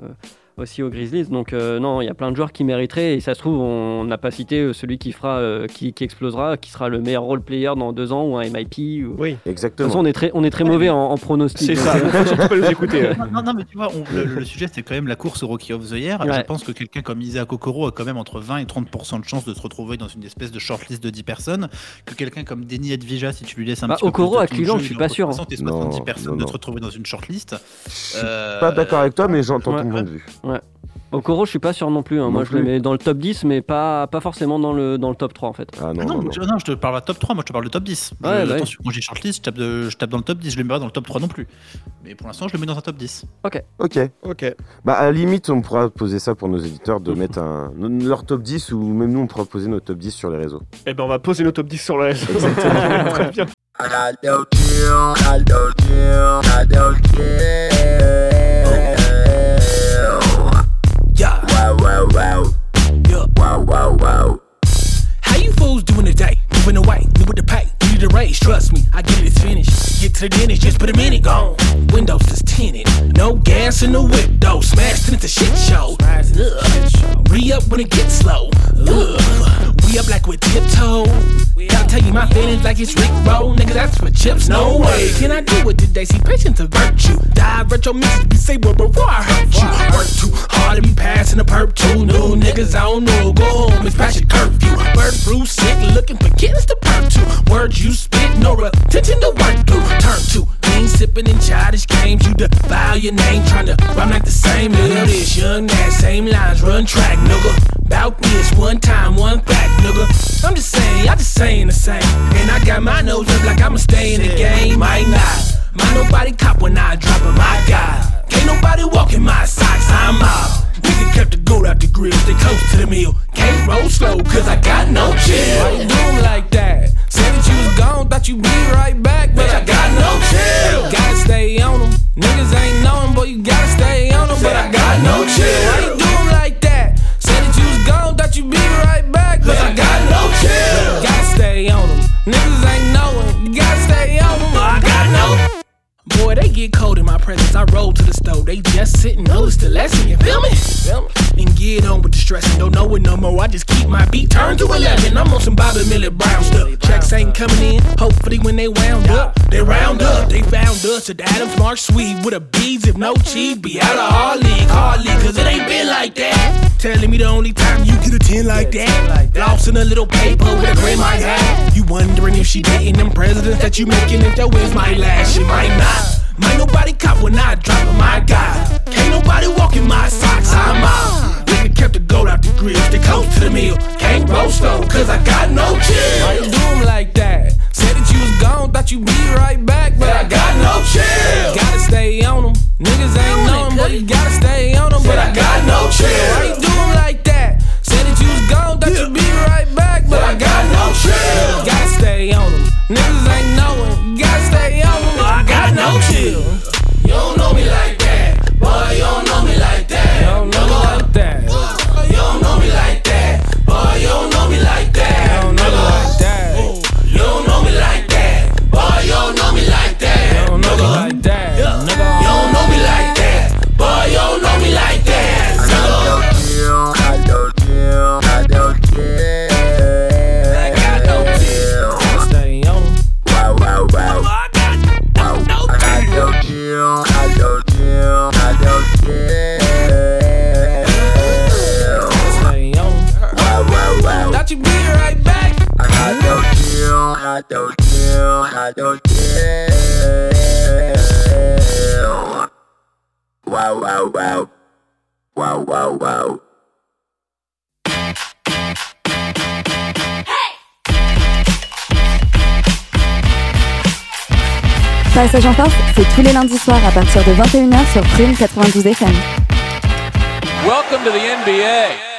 aussi aux Grizzlies. Donc, euh, non, il y a plein de joueurs qui mériteraient. Et ça se trouve, on n'a pas cité euh, celui qui, fera, euh, qui, qui explosera, qui sera le meilleur role player dans deux ans ou un MIP. Ou... Oui, De toute Exactement. façon, on est très, on est très mauvais en, en pronostic. c'est ça. euh, Faut surtout pas nous écouter. Non, non, non, mais tu vois, on- le, le sujet c'était quand même la course au Rookie of the Year. Je pense que quelqu'un comme Isaac Okoro a quand même entre 20 et 30% de chances de se retrouver dans une espèce de shortlist de 10 personnes. Que quelqu'un comme Denis Edvija, si tu lui laisses un Bah, petit peu Okoro plus de à Cleveland, je suis pas sûr, hein. 60 et 70 Non, personnes non, de se retrouver dans une shortlist. Je suis Euh, pas d'accord avec toi, mais j'entends ouais, ton point de vue. Okoro, je suis pas sûr non plus. hein. Non Moi, je le mets dans le top 10, mais pas, pas forcément dans le, dans le top 3 en fait. Ah non, Ah non, non, non. je, non, je te parle pas de top 3, moi je te parle de top 10. Je- Ouais, oui. attention, quand j'ai shortlist, je tape, de- je tape dans le top 10, je le mets pas dans le top 3 non plus. Mais pour l'instant, je le mets dans un top 10. Ok. Ok. Bah, à la limite, on pourra poser ça pour nos éditeurs de mettre un, leur top 10 ou même nous, on pourra poser nos top 10 sur les réseaux. Eh ben, on va poser nos top 10 sur le réseau. Exactement. Très bien. I no chill, I no chill. Wow. Yeah. Wow, wow, wow. How you fools doing today? Moving away, new with the pay, Trust me, I get it, it's finished. Get to the dentist, just put a minute gone. Windows is tinted, no gas in the whip though. Smashed into shit show. Ugh. Re up when it gets slow. Ugh. We up like with tiptoe. Gotta tell you my feelings like it's Rick Roll. Nigga, that's for chips. No way. Can I do it today? See, patience a virtue. Divert your message, be say word before I hurt you. Work too hard to be passing the perp too. New niggas, I don't know. Go home, it's past your curfew. Bird flu sick, looking for kittens to perp to. Words you spit, no attention to work through. Turn to lean sipping in childish games. You defile your name, trying to rhyme like the same. Little this young ass, same lines, run track, nigga. Bout this one time, one fact, nigga. I'm just saying, I just saying the same. And I got my nose up like I'ma stay in the game. Might not. Mind nobody cop when I drop it, my God. Can't nobody walk in my socks, I'm out. Nigga kept the goat out the grill, stay close to the meal. Can't roll slow, cause I got no chill. Why you doing like that? Said that you was gone, thought you'd be right back, but I got no chill. Gotta stay on them. Niggas ain't knowing, but you gotta stay on them, but I got no chill. Why you doing like that? Said that you was gone, thought you'd be right back, but I got no chill. Gotta stay on them. Niggas ain't knowing, you gotta stay on them, I got no Boy, they get cold in my presence. I roll to the stove. They just sitting, no, it's the lesson. You feel me? And get on with the stressing. Don't know it no more. I just keep my beat turned to 11. I'm on some Bobby Millie Brown stuff. Checks ain't coming in. Hopefully, when they wound up, they round up. They found us at Adams Mark Suite with a beads if no cheese. Be out of our league, hardly, cause it ain't been like that. Telling me the only time you get a 10 like that. Lost in a little paper with a gray might have. You wondering if she dating them presidents that you making, if that wins might last, she might not. Might nobody cop when I drop on my guy. Can't nobody walk in my socks, I'm out. Nigga kept the gold out the grill, stay close to the meal. Can't roast though, cause I got no chill. Why you do like that? Gone, thought you'd be right back, but I got no chill. Gotta stay on 'em. Niggas ain't know but you gotta stay on 'em, but I got no chill. Why you do like that? Said that you was gone, thought you'd be right back, but I got no chill. Gotta stay on 'em. Niggas ain't knowin', gotta stay on 'em, but I got no chill. You don't know me like Wow, wow, wow. Wow. Passage en force, c'est tous les lundis soirs à partir de 21h sur Prune 92 FM. Welcome to the NBA.